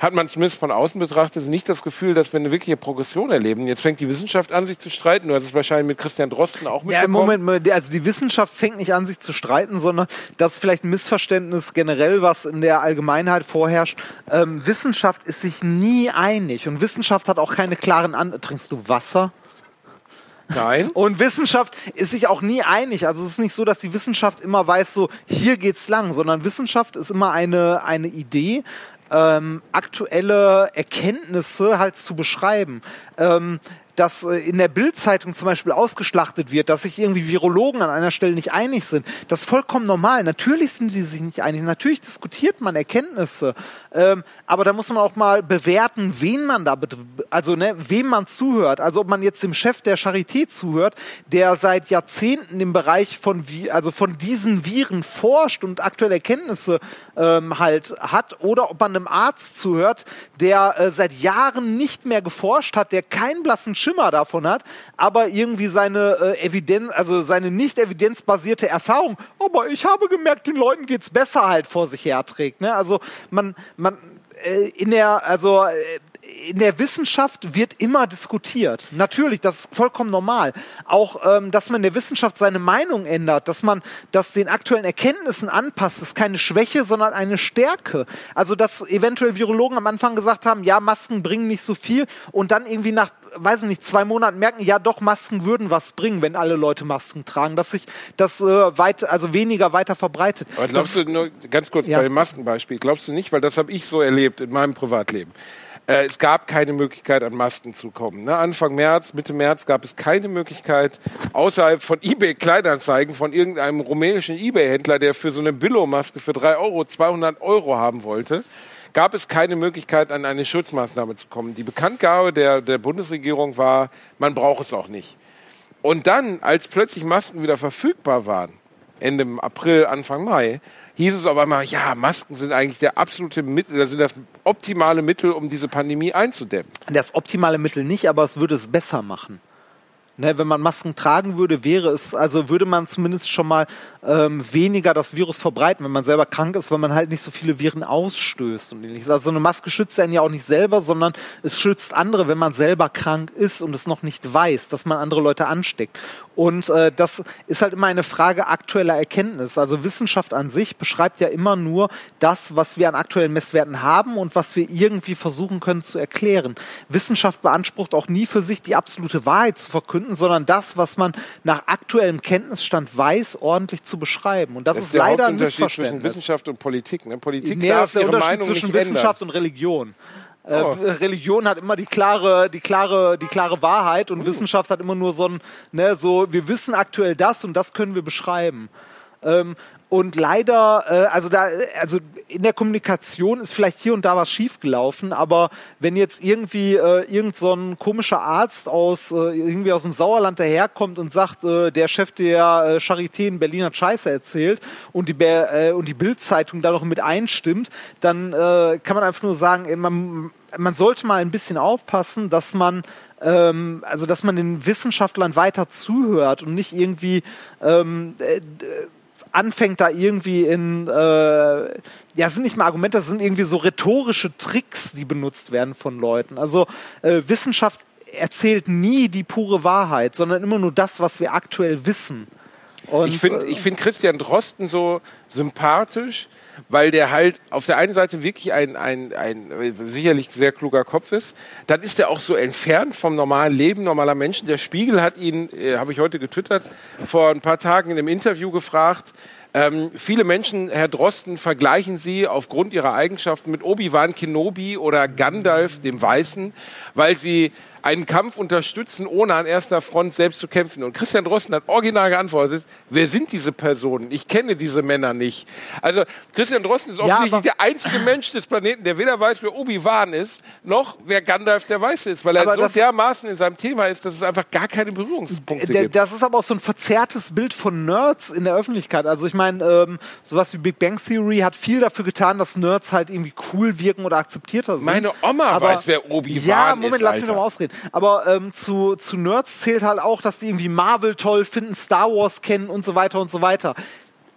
A: hat man zumindest von außen betrachtet nicht das Gefühl, dass wir eine wirkliche Progression erleben. Jetzt fängt die Wissenschaft an, sich zu streiten. Du hast es wahrscheinlich mit Christian Drosten auch mitbekommen.
B: Ja, Moment, also die Wissenschaft fängt nicht an, sich zu streiten, sondern das ist vielleicht ein Missverständnis generell, was in der Allgemeinheit vorherrscht. Ähm, Wissenschaft ist sich nie einig und Wissenschaft hat auch keine klaren An Trinkst du Wasser?
A: Nein.
B: Und Wissenschaft ist sich auch nie einig. Also es ist nicht so, dass die Wissenschaft immer weiß, so hier geht's lang, sondern Wissenschaft ist immer eine, eine Idee, ähm, aktuelle Erkenntnisse halt zu beschreiben. Ähm, dass äh, in der Bildzeitung zum Beispiel ausgeschlachtet wird, dass sich irgendwie Virologen an einer Stelle nicht einig sind. Das ist vollkommen normal. Natürlich sind die sich nicht einig. Natürlich diskutiert man Erkenntnisse. Ähm, aber da muss man auch mal bewerten, wen man da, also ne, wem man zuhört. Also ob man jetzt dem Chef der Charité zuhört, der seit Jahrzehnten im Bereich von, also von diesen Viren forscht und aktuelle Erkenntnisse ähm, halt hat, oder ob man einem Arzt zuhört, der äh, seit Jahren nicht mehr geforscht hat, der keinen blassen Schimmer davon hat, aber irgendwie seine äh, Evidenz, also seine nicht evidenzbasierte Erfahrung, aber ich habe gemerkt, den Leuten geht's besser halt vor sich herträgt. Ne? Also man, man äh, in der, also äh, in der Wissenschaft wird immer diskutiert. Natürlich, das ist vollkommen normal. Auch, ähm, dass man in der Wissenschaft seine Meinung ändert, dass man das den aktuellen Erkenntnissen anpasst, ist keine Schwäche, sondern eine Stärke. Also, dass eventuell Virologen am Anfang gesagt haben, ja, Masken bringen nicht so viel und dann irgendwie nach weiß ich nicht, zwei Monaten merken, ja doch, Masken würden was bringen, wenn alle Leute Masken tragen, dass sich das äh, weit, also weniger weiter verbreitet.
A: Aber glaubst das, du, nur ganz kurz ja. bei dem Maskenbeispiel, glaubst du nicht, weil das habe ich so erlebt in meinem Privatleben. Äh, es gab keine Möglichkeit, an Masken zu kommen. Ne? Anfang März, Mitte März gab es keine Möglichkeit, außerhalb von eBay Kleinanzeigen von irgendeinem rumänischen eBay-Händler, der für so eine Billo-Maske für drei Euro 200 Euro haben wollte, gab es keine Möglichkeit, an eine Schutzmaßnahme zu kommen. Die Bekanntgabe der, der Bundesregierung war, man braucht es auch nicht. Und dann, als plötzlich Masken wieder verfügbar waren, Ende April, Anfang Mai, hieß es auf einmal, ja, Masken sind eigentlich der absolute Mittel, sind das optimale Mittel, um diese Pandemie einzudämmen.
B: Das optimale Mittel nicht, aber es würde es besser machen. Ne, wenn man Masken tragen würde, wäre es, also würde man zumindest schon mal ähm, weniger das Virus verbreiten, wenn man selber krank ist, weil man halt nicht so viele Viren ausstößt und ähnliches. Also so eine Maske schützt einen ja auch nicht selber, sondern es schützt andere, wenn man selber krank ist und es noch nicht weiß, dass man andere Leute ansteckt. Und äh, das ist halt immer eine Frage aktueller Erkenntnis. Also Wissenschaft an sich beschreibt ja immer nur das, was wir an aktuellen Messwerten haben und was wir irgendwie versuchen können zu erklären. Wissenschaft beansprucht auch nie für sich die absolute Wahrheit zu verkünden, sondern das, was man nach aktuellem Kenntnisstand weiß, ordentlich zu beschreiben. Und das, das ist, ist leider ein Missverständnis.
A: zwischen Wissenschaft und Politik. Ne? Politik
B: nee, darf das ist der Unterschied zwischen Wissenschaft ändern. und Religion. Äh, oh. Religion hat immer die klare, die klare, die klare Wahrheit und uh. Wissenschaft hat immer nur so ein, ne, so, wir wissen aktuell das und das können wir beschreiben. Ähm, und leider, äh, also da, also in der Kommunikation ist vielleicht hier und da was schiefgelaufen, aber wenn jetzt irgendwie äh, irgend so ein komischer Arzt aus äh, irgendwie aus dem Sauerland daherkommt und sagt, äh, der Chef der äh, Charité in Berlin hat Scheiße erzählt und die äh, und die Bildzeitung da noch mit einstimmt, dann äh, kann man einfach nur sagen, man, man sollte mal ein bisschen aufpassen, dass man ähm, also dass man den Wissenschaftlern weiter zuhört und nicht irgendwie ähm, äh, anfängt da irgendwie in, äh, ja, sind nicht mal Argumente, das sind irgendwie so rhetorische Tricks, die benutzt werden von Leuten. Also äh, Wissenschaft erzählt nie die pure Wahrheit, sondern immer nur das, was wir aktuell wissen.
A: Und, ich finde ich find Christian Drosten so sympathisch, weil der halt auf der einen Seite wirklich ein, ein, ein sicherlich sehr kluger Kopf ist. Dann ist er auch so entfernt vom normalen Leben normaler Menschen. Der Spiegel hat ihn, äh, habe ich heute getwittert, vor ein paar Tagen in einem Interview gefragt, ähm, viele Menschen, Herr Drosten, vergleichen Sie aufgrund Ihrer Eigenschaften mit Obi-Wan Kenobi oder Gandalf dem Weißen, weil Sie einen Kampf unterstützen, ohne an erster Front selbst zu kämpfen. Und Christian Drosten hat original geantwortet, wer sind diese Personen? Ich kenne diese Männer nicht. Also Christian Drosten ist
B: Ja,
A: offensichtlich
B: aber-
A: der einzige Mensch des Planeten, der weder weiß, wer Obi-Wan ist, noch wer Gandalf der Weiße ist, weil er so dermaßen in seinem Thema ist, dass es einfach gar keine Berührungspunkte gibt.
B: das ist aber auch so ein verzerrtes Bild von Nerds in der Öffentlichkeit. Also ich meine, ähm, sowas wie Big Bang Theory hat viel dafür getan, dass Nerds halt irgendwie cool wirken oder akzeptierter sind.
A: Meine Oma
B: aber,
A: weiß, wer Obi-Wan
B: Ja, Moment,
A: ist,
B: lass mich noch mal ausreden. Aber ähm, zu, zu Nerds zählt halt auch, dass die irgendwie Marvel toll finden, Star Wars kennen und so weiter und so weiter.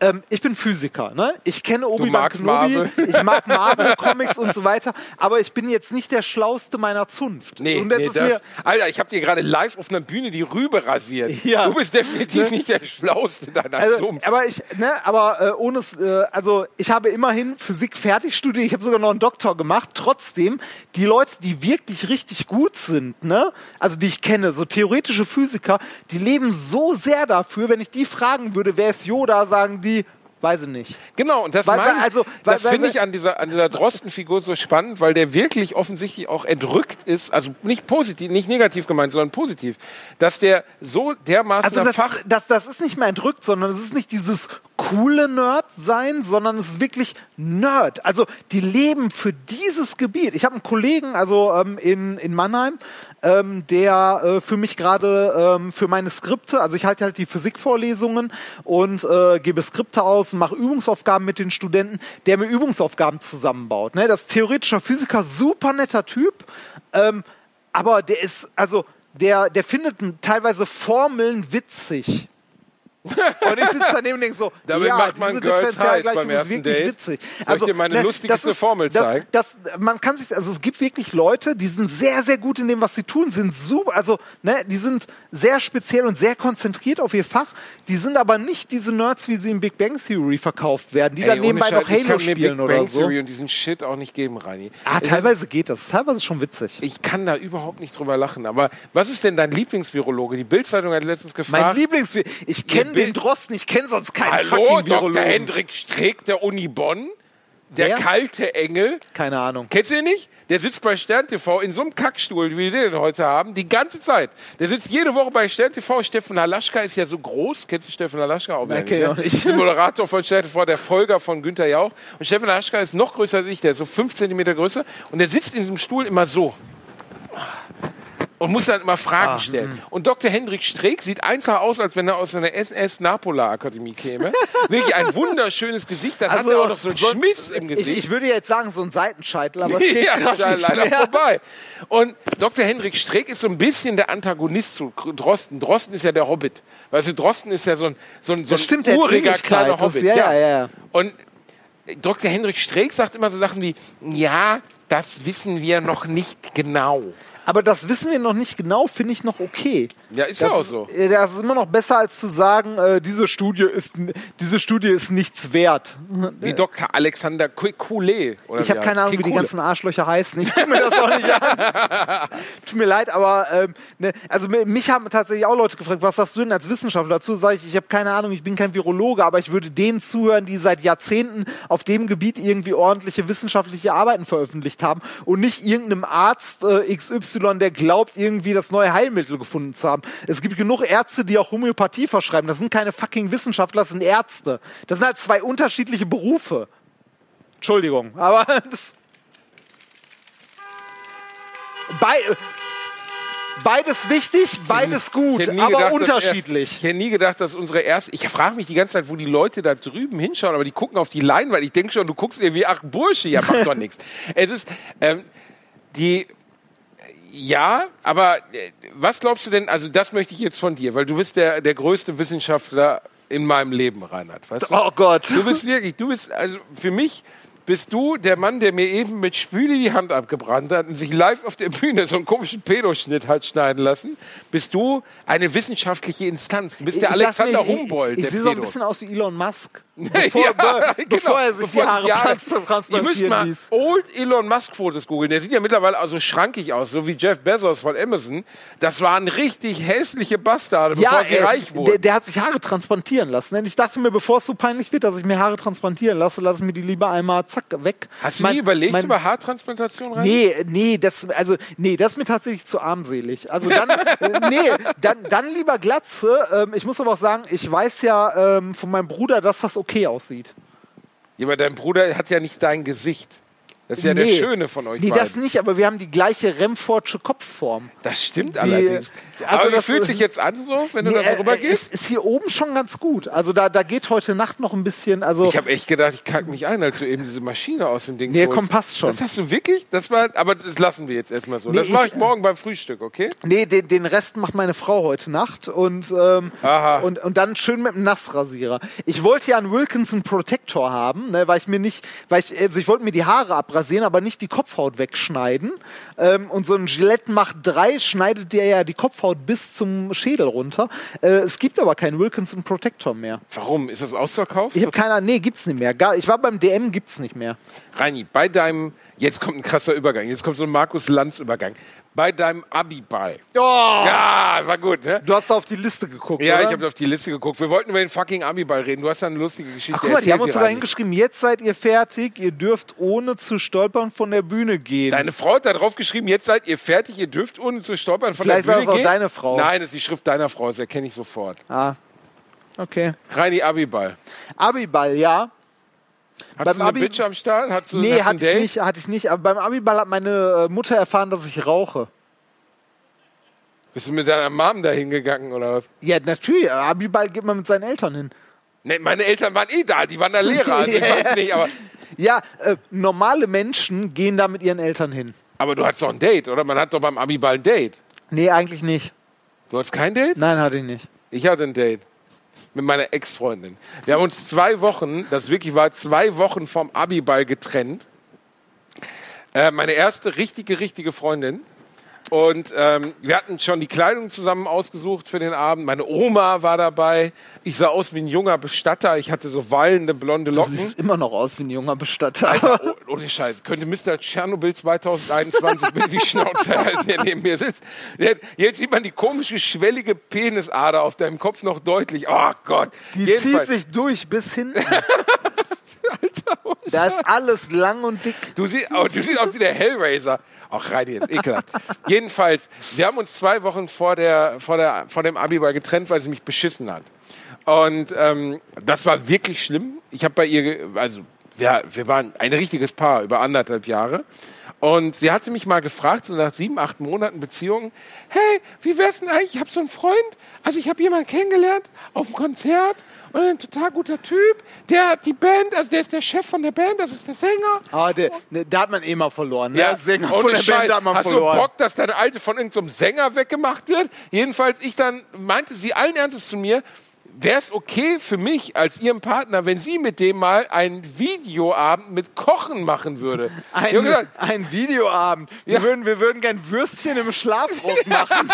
B: Ähm, ich bin Physiker, ne? Ich kenne Obi-Wan Kenobi,
A: Marvel.
B: ich mag Marvel Comics und so weiter, aber ich bin jetzt nicht der schlauste meiner Zunft.
A: Nee,
B: und das
A: nee
B: ist mir,
A: das, Alter, ich habe dir gerade live auf einer Bühne die Rübe rasiert.
B: Ja.
A: Du bist definitiv nicht der Schlauste deiner
B: Also,
A: Zunft.
B: aber ich, ne, aber äh, ohne es, äh, also ich habe immerhin Physik fertig studiert, ich habe sogar noch einen Doktor gemacht. Trotzdem, die Leute, die wirklich richtig gut sind, ne, also die ich kenne, so theoretische Physiker, die leben so sehr dafür, wenn ich die fragen würde, wer ist Yoda, sagen die, weiß ich nicht.
A: Genau, und das,
B: Weil- also, weil-
A: das finde ich an dieser, an dieser Drosten-Figur so spannend, weil der wirklich offensichtlich auch entrückt ist, also nicht positiv, nicht negativ gemeint, sondern positiv, dass der so dermaßen
B: Also das,
A: Fach...
B: das, das ist nicht mehr entrückt, sondern es ist nicht dieses coole Nerd-Sein, sondern es ist wirklich Nerd. Also die leben für dieses Gebiet. Ich habe einen Kollegen, also ähm, in, in Mannheim, ähm, der äh, für mich gerade ähm, für meine Skripte, also ich halte halt die Physikvorlesungen und äh, gebe Skripte aus und mache Übungsaufgaben mit den Studenten, der mir Übungsaufgaben zusammenbaut. Ne? Das ist theoretischer Physiker, super netter Typ, ähm, aber der ist, also der, der findet teilweise Formeln witzig. Und ich sitze daneben und denke so,
A: Damit
B: ja,
A: macht man
B: diese Differentialgleichung ist wirklich
A: Date.
B: witzig. Also,
A: Soll ich dir meine lustigste
B: das ist-
A: Formel
B: das,
A: zeigen?
B: Das, man kann sich, also es gibt wirklich Leute, die sind sehr, sehr gut in dem, was sie tun, sind super, also ne, die sind sehr speziell und sehr konzentriert auf ihr Fach. Die sind aber nicht diese Nerds, wie sie in Big Bang Theory verkauft werden, die
A: Ey,
B: dann nebenbei
A: Scheiß,
B: noch Halo spielen
A: Big
B: oder
A: Bang
B: so.
A: Theory und diesen Shit auch nicht geben, Reini.
B: Ah, teilweise geht das. Teilweise ist schon witzig.
A: Ich kann da überhaupt nicht drüber lachen. Aber was ist denn dein Lieblingsvirologe? Die Bildzeitung hat letztens
B: Mein
A: gefragt.
B: Lieblings... Ich kenne
A: Bild-
B: den Drosten, ich kenne sonst keinen
A: Hallo,
B: fucking
A: Dr.
B: Virologen.
A: Hendrik Streeck der Uni Bonn. Der
B: Wer?
A: kalte Engel.
B: Keine Ahnung.
A: Kennst du ihn nicht? Der sitzt bei Stern TV in so einem Kackstuhl, wie wir den heute haben, die ganze Zeit. Der sitzt jede Woche bei Stern TV. Steffen Halaschka ist ja so groß. Kennst du Steffen Halaschka auch?
B: Nein, kenn ich
A: ist der Moderator von Stern TV, der Folger von Günther Jauch. Und Steffen Halaschka ist noch größer als ich. Der ist so fünf Zentimeter größer. Und der sitzt in diesem Stuhl immer so. Und muss dann immer Fragen stellen. Und Dr. Hendrik Streeck sieht einfach aus, als wenn er aus einer SS-Napola-Akademie käme. Wirklich ein wunderschönes Gesicht. Dann hat er auch noch so einen Schmiss im
B: ich,
A: Gesicht.
B: ich würde jetzt sagen, so ein Seitenscheitel, aber es geht
A: ja,
B: nicht
A: leider
B: mehr.
A: vorbei. Und Dr. Hendrik Streeck ist so ein bisschen der Antagonist zu Drosten. Drosten ist ja der Hobbit. Weißt du, Drosten ist ja so ein, so ein, so ein
B: stimmt,
A: uriger kleiner Hobbit.
B: ja, ja, ja.
A: Und Dr. Hendrik Streeck sagt immer so Sachen wie, ja, das wissen wir noch nicht genau.
B: Aber das wissen wir noch nicht genau, finde ich noch okay.
A: Ja, ist
B: das
A: ja auch so.
B: äh, Das ist immer noch besser, als zu sagen, äh, diese, Studie ist, diese Studie ist nichts wert.
A: Wie Dr. Alexander Kekule.
B: Ich habe keine Ahnung, wie die ganzen Arschlöcher heißen. Ich gucke mir das auch nicht an. Tut mir leid, aber ähm, ne, also mi- mich haben tatsächlich auch Leute gefragt, was sagst du denn als Wissenschaftler dazu? Sage ich, ich habe keine Ahnung, ich bin kein Virologe, aber ich würde denen zuhören, die seit Jahrzehnten auf dem Gebiet irgendwie ordentliche wissenschaftliche Arbeiten veröffentlicht haben und nicht irgendeinem Arzt äh, XY, der glaubt, irgendwie das neue Heilmittel gefunden zu haben. Es gibt genug Ärzte, die auch Homöopathie verschreiben. Das sind keine fucking Wissenschaftler, das sind Ärzte. Das sind halt zwei unterschiedliche Berufe. Entschuldigung, aber das. Bei, beides wichtig, beides gut,
A: Ich
B: aber
A: gedacht,
B: unterschiedlich.
A: Er, ich hätte nie gedacht, dass unsere erste. Ich frage mich die ganze Zeit, wo die Leute da drüben hinschauen, aber die gucken auf die Leinwand. Ich denke schon, du guckst irgendwie, ach Bursche, ja, macht doch nichts. Es ist ähm, die. Ja, aber äh, was glaubst du denn? Also das möchte ich jetzt von dir, weil du bist der der größte Wissenschaftler in meinem Leben, Reinhard. Weißt du?
B: Oh Gott.
A: Du bist wirklich, du bist, also für mich bist du der Mann, der mir eben mit Spüle die Hand abgebrannt hat und sich live auf der Bühne so einen komischen Pedoschnitt hat schneiden lassen. Bist du eine wissenschaftliche Instanz. Du bist der
B: Ich
A: Alexander
B: mich-
A: Humboldt.
B: Ich, ich sehe so ein bisschen aus wie Elon Musk. Bevor,
A: Ja,
B: be
A: genau,
B: bevor er sich
A: bevor
B: die Haare
A: Jahre-
B: trans
A: Ihr müsst
B: transplantieren
A: mal
B: ließ.
A: Old Elon Musk Fotos googeln. Der sieht ja mittlerweile also schrankig aus, so wie Jeff Bezos von Amazon. Das waren richtig hässliche Bastarde, bevor sie
B: äh,
A: reich wurden.
B: Der, der hat sich Haare transplantieren lassen. Und ich dachte mir, bevor es so peinlich wird, dass ich mir Haare transplantieren lasse, lasse ich mir die lieber einmal zack weg.
A: Hast du
B: Mein-
A: nie überlegt
B: mein-
A: über Haartransplantation rein?
B: Nee, nee, das, also, nee, das ist mir tatsächlich zu armselig. Also dann, äh, nee, dann, dann lieber Glatze. Ähm, ich muss aber auch sagen, ich weiß ja ähm, von meinem Bruder, dass das okay aussieht.
A: Ja, aber dein Bruder hat ja nicht dein Gesicht. Das ist ja der
B: Nee.
A: Schöne von euch
B: Nee,
A: beiden.
B: das nicht, aber wir haben die gleiche Remfordsche Kopfform.
A: Das stimmt allerdings.
B: also
A: aber wie
B: das-
A: fühlt sich jetzt an so, wenn du
B: Nee,
A: da so
B: äh,
A: rübergehst?
B: Ist, ist hier oben schon ganz gut. Also da, da geht heute Nacht noch ein bisschen, also
A: Ich habe echt gedacht, ich kack mich ein, als du eben diese Maschine aus dem Ding
B: Nee,
A: holst.
B: komm, passt schon.
A: Das hast du wirklich? Das war, aber das lassen wir jetzt erstmal so.
B: Nee,
A: das mache ich
B: ich-
A: morgen beim Frühstück, okay?
B: Nee, den, den Rest macht meine Frau heute Nacht und, ähm, und, und dann schön mit dem Nassrasierer. Ich wollte ja einen Wilkinson Protector haben, ne, weil ich mir nicht, weil ich, also ich wollte mir die Haare abrasieren, aber nicht die Kopfhaut wegschneiden. Ähm, und so ein Gillette Macht 3 schneidet dir ja die Kopfhaut bis zum Schädel runter. Äh, es gibt aber keinen Wilkinson Protector mehr.
A: Warum? Ist das ausverkauft?
B: Ich habe keine Ahnung, nee, gibt's nicht mehr. Gar, ich war beim DM, gibt's nicht mehr.
A: Reini, bei deinem, jetzt kommt ein krasser Übergang, jetzt kommt so ein Markus Lanz Übergang. Bei deinem Abiball.
B: Oh,
A: Ja, war gut, ne?
B: Du hast da auf die Liste geguckt,
A: Ja,
B: oder?
A: ich habe auf die Liste geguckt. Wir wollten über den fucking Abiball reden. Du hast ja eine lustige Geschichte.
B: Ach, guck mal, die haben uns sogar hingeschrieben, jetzt seid ihr fertig, ihr dürft ohne zu stolpern von der Bühne gehen.
A: Deine Frau hat da drauf geschrieben, jetzt seid ihr fertig, ihr dürft ohne zu stolpern von
B: Vielleicht
A: der
B: war
A: Bühne
B: das auch
A: gehen.
B: deine Frau.
A: Nein, das ist die Schrift deiner Frau, das erkenne ich sofort.
B: ah, okay.
A: Reini Abiball.
B: Abiball, ja.
A: Hast
B: Beim
A: du eine
B: Abi-
A: Bitch am Start? Hast du,
B: Nee,
A: hast
B: hatte ich nicht, hatte ich nicht. Aber beim Abiball hat meine äh, Mutter erfahren, dass ich rauche.
A: Bist du mit deiner Mom da hingegangen oder was?
B: Ja, natürlich. Abiball geht man mit seinen Eltern hin.
A: Nee, meine Eltern waren eh da, die waren da Lehrer, also ich
B: Ja.
A: weiß nicht, aber,
B: Ja, äh, normale Menschen gehen da mit ihren Eltern hin.
A: aber du hattest doch ein Date, oder? Man hat doch beim Abiball ein Date.
B: Nee, eigentlich nicht.
A: Du hattest kein Date?
B: Nein, hatte ich nicht.
A: Ich hatte ein Date mit meiner Ex-Freundin. Wir haben uns zwei Wochen, das wirklich war zwei Wochen vom Abiball getrennt. Äh, meine erste richtige, richtige Freundin. Und ähm, wir hatten schon die Kleidung zusammen ausgesucht für den Abend. Meine Oma war dabei. Ich sah aus wie ein junger Bestatter. Ich hatte so wallende blonde
B: Du
A: Locken.
B: siehst immer noch aus wie ein junger Bestatter.
A: Alter, oh, ohne Scheiß. Könnte Mr. Tschernobyl 2021 mir die Schnauze halten, der neben mir sitzt. Jetzt sieht man die komische, schwellige Penisader auf deinem Kopf noch deutlich. Oh Gott.
B: Die
A: Jedenfalls,
B: zieht sich durch bis hinten. da ist alles lang und dick.
A: du, siehst, oh, du siehst aus wie der Hellraiser. Auch rein jetzt, ekelhaft. Jedenfalls, wir haben uns zwei Wochen vor, der, vor, der, vor dem Abiball getrennt, weil sie mich beschissen hat. Und ähm, das war wirklich schlimm. Ich habe bei ihr, also ja, wir waren ein richtiges Paar über anderthalb Jahre. Und sie hatte mich mal gefragt, so nach sieben, acht Monaten Beziehung, hey, wie wär's denn eigentlich? Ich habe so einen Freund, also ich habe jemanden kennengelernt auf dem Konzert und ein total guter Typ, der hat die Band, also der ist der Chef von der Band, das ist der Sänger.
B: Ah, der, ne, da hat man eh mal verloren. Ne?
A: Ja,
B: Sänger von der. Band hat man
A: Hast
B: verloren.
A: du Bock, dass deine Alte von irgendeinem Sänger weggemacht wird? Jedenfalls, ich dann, meinte sie allen Ernstes zu mir, wäre es okay für mich als ihrem Partner, wenn sie mit dem mal einen Videoabend mit Kochen machen würde?
B: Ein,
A: gesagt,
B: ein Videoabend. Wir,
A: Ja.
B: würden, wir würden gern Würstchen im Schlafrock machen.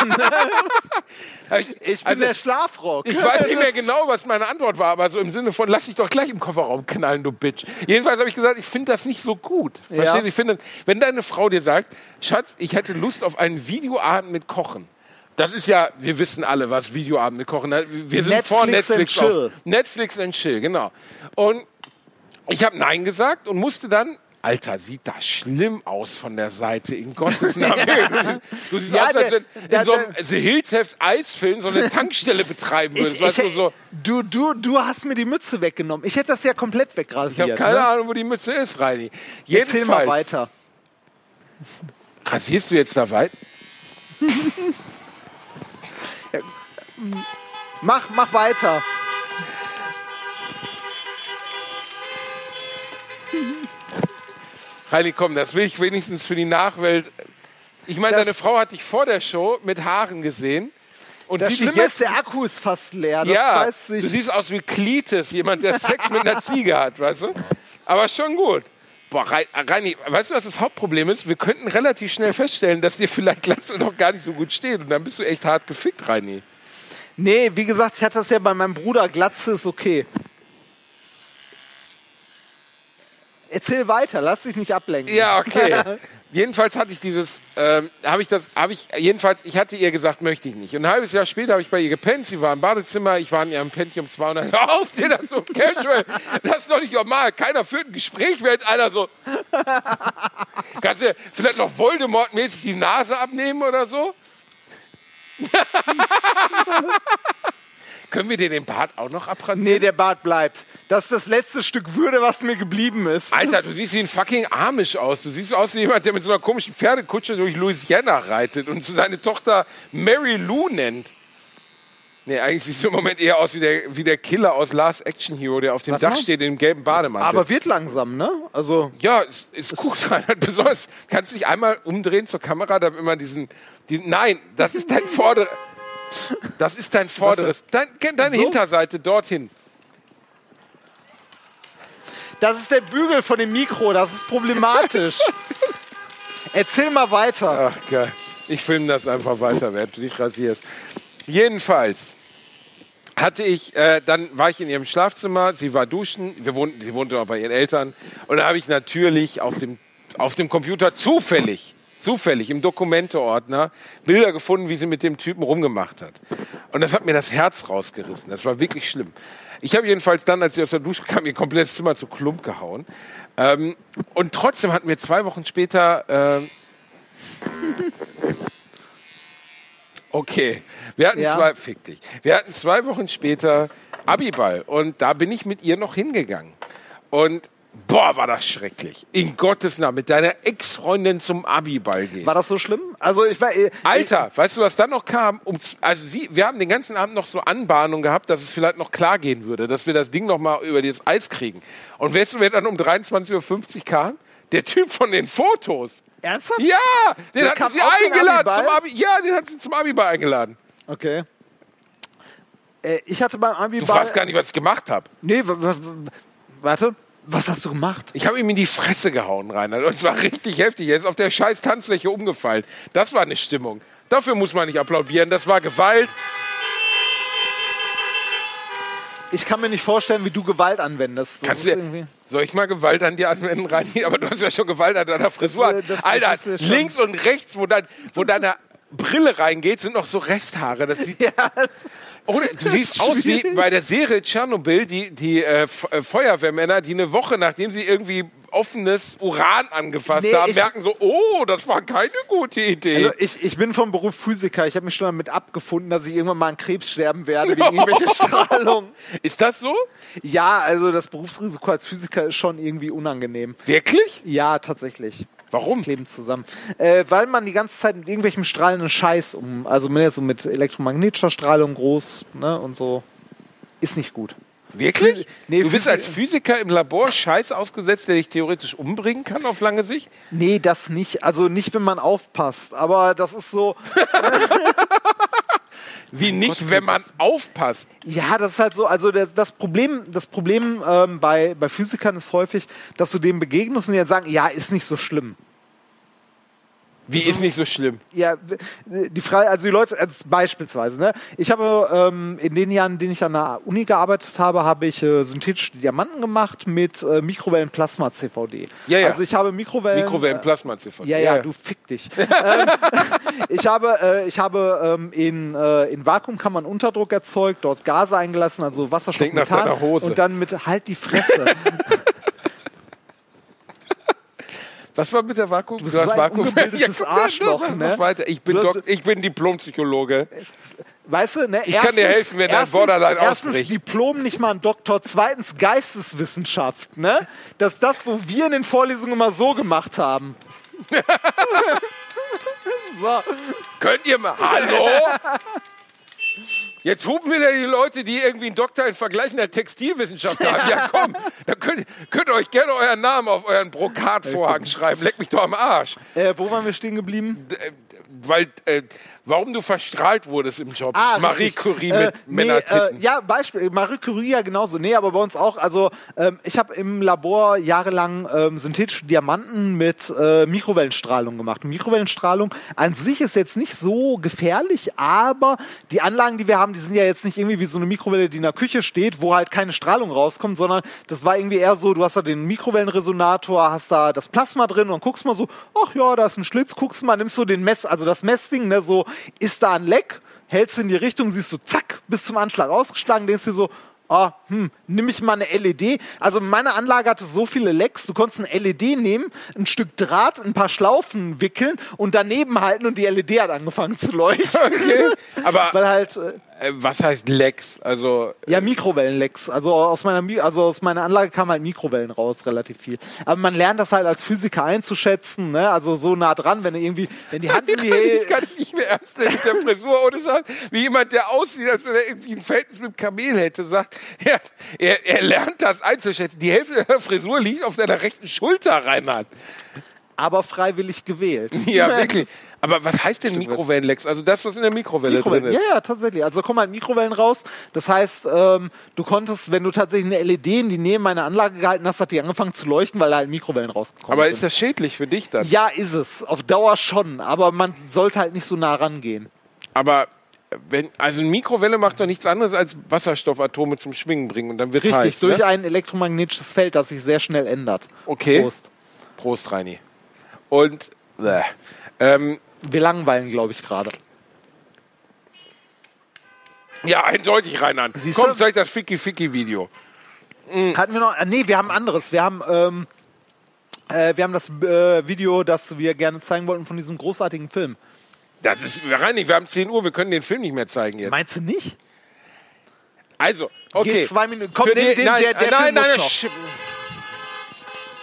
A: ich,
B: Ich bin
A: also,
B: der Schlafrock.
A: ich weiß nicht mehr genau, was meine Antwort war, aber so im Sinne von, lass dich doch gleich im Kofferraum knallen, du Bitch. Jedenfalls habe ich gesagt, ich finde das nicht so gut. Verstehst du? Ich finde, wenn deine Frau dir sagt, Schatz, ich hätte Lust auf einen Videoabend mit Kochen. Das ist ja, wir wissen alle, was Videoabend mit Kochen. Wir sind vor
B: Netflix and
A: Netflix
B: chill.
A: auf Netflix and Chill, genau. Und ich habe Nein gesagt und musste dann Alter, sieht das schlimm aus von der Seite, in Gottes Namen. Du siehst, du siehst
B: Ja,
A: aus, als wenn in
B: der-
A: so einem The Hills Have Eisfilm so eine Tankstelle betreiben würdest.
B: Ich,
A: weißt du,
B: ich,
A: so,
B: du, du, du hast mir die Mütze weggenommen. Ich hätte das ja komplett
A: ich
B: wegrasiert.
A: habe keine
B: ne?
A: Ahnung, wo die Mütze ist, Reini.
B: Erzähl mal
A: Jedenfalls,
B: weiter.
A: rasierst du jetzt da weit?
B: Mach, mach weiter.
A: Reini, komm, das will ich wenigstens für die Nachwelt. Ich meine, deine Frau hat dich vor der Show mit Haaren gesehen. Und
B: Das Schlimme
A: jetzt
B: ist, der Akku ist fast leer.
A: Ja, du siehst aus wie Klites, jemand, der Sex mit einer Ziege hat, weißt du? Aber schon gut. Boah, Rei- Reini, weißt du, was das Hauptproblem ist? Wir könnten relativ schnell feststellen, dass dir vielleicht Glatze noch gar nicht so gut steht. Und dann bist du echt hart gefickt, Reini.
B: Nee, wie gesagt, ich hatte das ja bei meinem Bruder. Glatze ist okay. Erzähl weiter, lass dich nicht ablenken.
A: Ja, okay. jedenfalls hatte ich dieses, ähm, habe ich das, habe ich, jedenfalls, ich hatte ihr gesagt, möchte ich nicht. Und ein halbes Jahr später habe ich bei ihr gepennt, sie war im Badezimmer, ich war in ihrem Pentium 200. Hör auf dir das so casual, das ist doch nicht normal. Keiner führt ein Gespräch, während einer so, kannst du vielleicht noch Voldemort-mäßig die Nase abnehmen oder so? Können wir dir den Bart auch noch abrasieren?
B: Nee, der Bart bleibt. Das ist das letzte Stück Würde, was mir geblieben ist.
A: Alter, du siehst wie ein fucking Amish aus. Du siehst aus wie jemand, der mit so einer komischen Pferdekutsche durch Louisiana reitet und seine Tochter Mary Lou nennt. Nee, eigentlich siehst du im Moment eher aus wie der, wie der Killer aus Last Action Hero, der auf dem
B: Warte
A: Dach
B: mal.
A: steht in dem gelben Bademantel.
B: Aber wird langsam, ne? Also,
A: ja, ist, ist gut, Reinhard. Besonders, kannst du dich einmal umdrehen zur Kamera, damit man diesen, diesen nein, das ist dein vorder, das ist dein vorderes, dein, deine
B: So?
A: Hinterseite dorthin.
B: das ist der Bügel von dem Mikro, das ist problematisch. Erzähl mal weiter.
A: Ach geil. Ich filme das einfach weiter, während du dich rasierst. Jedenfalls hatte ich, äh, dann war ich in ihrem Schlafzimmer, sie war duschen, wir wohnten, sie wohnte auch bei ihren Eltern und da habe ich natürlich auf dem, auf dem Computer zufällig, zufällig im Dokumenteordner Bilder gefunden, wie sie mit dem Typen rumgemacht hat. Und das hat mir das Herz rausgerissen. Das war wirklich schlimm. Ich habe jedenfalls dann, als sie aus der Dusche kam, ihr komplettes Zimmer zu Klump gehauen. Ähm, und trotzdem hatten wir zwei Wochen später ähm, Okay, wir hatten
B: Ja.
A: zwei, fick dich. Wir hatten zwei Wochen später Abiball und da bin ich mit ihr noch hingegangen. Und boah, war das schrecklich. In Gottes Namen, mit deiner Ex-Freundin zum Abiball gehen.
B: War das so schlimm? Also ich war. äh,
A: Alter, weißt du, was dann noch kam? Um, also sie, wir haben den ganzen Abend noch so Anbahnung gehabt, dass es vielleicht noch klar gehen würde, dass wir das Ding noch mal über das Eis kriegen. Und weißt du, wer dann um 23.50 Uhr kam? Der Typ von den Fotos.
B: Ernsthaft?
A: Ja, den
B: Der
A: hat sie eingeladen
B: Abiball?
A: zum Abi. Ja, den hat sie zum Abiball eingeladen.
B: Okay. Äh, ich hatte beim Abi
A: Du fragst gar nicht, was ich gemacht habe.
B: Nee, warte. Was hast du gemacht?
A: Ich habe ihm in die Fresse gehauen, Reinhard. Und es war richtig heftig. Er ist auf der scheiß Tanzfläche umgefallen. Das war eine Stimmung. Dafür muss man nicht applaudieren. Das war Gewalt.
B: Ich kann mir nicht vorstellen, wie du Gewalt anwendest. Das
A: Kannst du, soll ich mal Gewalt an dir anwenden, Reini? Aber du hast ja schon Gewalt an deiner Frisur.
B: Das, äh, das-
A: Alter, links und rechts, wo, dein, wo deine Brille reingeht, sind noch so Resthaare. Das sieht, Ohne, du siehst aus wie bei der Serie Tschernobyl, die, die äh, äh, Feuerwehrmänner, die eine Woche, nachdem sie irgendwie offenes Uran angefasst
B: Nee,
A: haben, merken so, oh, das war keine gute Idee.
B: Also ich, ich bin vom Beruf Physiker. Ich habe mich schon damit abgefunden, dass ich irgendwann mal an Krebs sterben werde wegen irgendwelcher Strahlung.
A: Ist das so?
B: Ja, also das Berufsrisiko als Physiker ist schon irgendwie unangenehm.
A: Wirklich?
B: Ja, tatsächlich.
A: Warum?
B: Kleben zusammen. Äh, weil man die ganze Zeit mit irgendwelchem strahlenden Scheiß um, also mehr so mit elektromagnetischer Strahlung groß, ne, und so. Ist nicht gut.
A: Wirklich?
B: Nee,
A: du bist als Physiker im Labor Scheiß ausgesetzt, der dich theoretisch umbringen kann auf lange Sicht?
B: Nee, das nicht. Also nicht, wenn man aufpasst. Aber das ist so,
A: Wie nicht,
B: Gott,
A: wenn man
B: das-
A: aufpasst.
B: ja, das ist halt so, also das, das Problem, das Problem ähm, bei, bei Physikern ist häufig, dass du denen begegnest und die dann sagen, ja, ist nicht so schlimm.
A: Wie ist nicht so schlimm?
B: Ja, die Frage, also die Leute, also beispielsweise, ne? Ich habe ähm, in den Jahren, in denen ich an der Uni gearbeitet habe, habe ich äh, synthetische Diamanten gemacht mit äh, Mikrowellen-Plasma-CVD.
A: Ja, ja.
B: Also ich habe Mikrowellen.
A: Mikrowellenplasma-CV.
B: Ja, ja, du fick dich. ähm, ich habe, äh, ich habe ähm, in, äh, in Vakuumkammern Unterdruck erzeugt, dort Gase eingelassen, also Wasserstoff,
A: Klingt nach
B: Methan
A: deiner Hose.
B: und dann mit halt die Fresse.
A: Was war mit der Vakuum? Du
B: bist so ein ungebildetes
A: guck,
B: Arschloch, ne?
A: weiter. Ich bin,
B: Du-
A: Dok ich bin Diplompsychologe.
B: Weißt du, ne?
A: Ich kann dir helfen, wenn dein Borderline
B: erstens
A: ausbricht.
B: Diplom, nicht mal ein Doktor. Zweitens Geisteswissenschaft, ne? Das ist das, wo wir in den Vorlesungen immer so gemacht haben. so.
A: Könnt ihr mal. Hallo? Jetzt hupen wieder die Leute, die irgendwie einen Doktor in vergleichender Textilwissenschaft haben. Ja, komm, da könnt, könnt ihr euch gerne euren Namen auf euren Brokatvorhang schreiben. Leck mich doch am Arsch.
B: Äh, wo waren wir stehen geblieben?
A: D- äh, weil, äh, warum du verstrahlt wurdest im Job.
B: Ah,
A: Marie
B: richtig.
A: Curie
B: Äh,
A: mit
B: nee,
A: Männertitten.
B: Äh, ja, Beispiel, Marie Curie ja genauso. Nee, aber bei uns auch. Also ähm, ich habe im Labor jahrelang ähm, synthetische Diamanten mit äh, Mikrowellenstrahlung gemacht. Und Mikrowellenstrahlung an sich ist jetzt nicht so gefährlich, aber die Anlagen, die wir haben, die sind ja jetzt nicht irgendwie wie so eine Mikrowelle, die in der Küche steht, wo halt keine Strahlung rauskommt, sondern das war irgendwie eher so, du hast da den Mikrowellenresonator, hast da das Plasma drin und guckst mal so, ach ja, da ist ein Schlitz, guckst mal, nimmst so den Mess, also das Messding, ne, so, ist da ein Leck? hältst in die Richtung, siehst du, zack, bis zum Anschlag ausgeschlagen, denkst dir so, ah, hm, nimm ich mal eine LED. Also meine Anlage hatte so viele Lecks, du konntest eine LED nehmen, ein Stück Draht, ein paar Schlaufen wickeln und daneben halten und die LED hat angefangen zu leuchten.
A: Okay. Aber
B: Weil halt, äh,
A: äh, was heißt Lex? Also,
B: ja, Mikrowellenlecks. Also aus meiner, Mi- also aus meiner Anlage kamen halt Mikrowellen raus, relativ viel. Aber man lernt das halt als Physiker einzuschätzen, ne? Also so nah dran, wenn irgendwie, wenn die Hand in die
A: kann ich, kann ich nicht mehr ernst nehmen mit der Frisur ohne Scheiß. Wie jemand, der aussieht, als wenn er irgendwie ein Verhältnis mit dem Kamel hätte, sagt, ja, er, er lernt das einzuschätzen. Die Hälfte deiner Frisur liegt auf deiner rechten Schulter, Reinhard.
B: aber freiwillig gewählt.
A: Ja, wirklich. Aber was heißt denn Mikrowellenlex? Also das, was in der Mikrowelle
B: Mikrowellen.
A: drin
B: Ja,
A: ist.
B: ja, tatsächlich. Also kommen halt Mikrowellen raus. Das heißt, ähm, du konntest, wenn du tatsächlich eine LED in die Nähe meiner Anlage gehalten hast, hat die angefangen zu leuchten, weil da halt Mikrowellen rausgekommen
A: Aber
B: sind.
A: ist das schädlich für dich dann?
B: ja, ist es. Auf Dauer schon. Aber man sollte halt nicht so nah rangehen.
A: Aber wenn, also eine Mikrowelle macht doch nichts anderes als Wasserstoffatome zum Schwingen bringen und dann wird
B: Richtig,
A: heiß.
B: durch
A: ne?
B: ein elektromagnetisches Feld, das sich sehr schnell ändert.
A: Okay.
B: Prost.
A: Prost, Reini. Und bäh. ähm,
B: Wir langweilen, glaube ich, gerade.
A: ja, eindeutig, Reinhard.
B: Siehst
A: Komm,
B: du?
A: zeig das Ficky-Ficky-Video.
B: Hatten wir noch. Äh, nee, wir haben anderes. Wir haben. Ähm, äh, wir haben das äh, Video, das wir gerne zeigen wollten von diesem großartigen Film.
A: Das ist, Reini, wir haben 10 Uhr, wir können den Film nicht mehr zeigen jetzt.
B: Meinst du nicht?
A: Also, okay.
B: Geht zwei Minuten. Komm, den- den-
A: nein,
B: der- der
A: nein,
B: Film
A: nein,
B: muss
A: nein,
B: noch.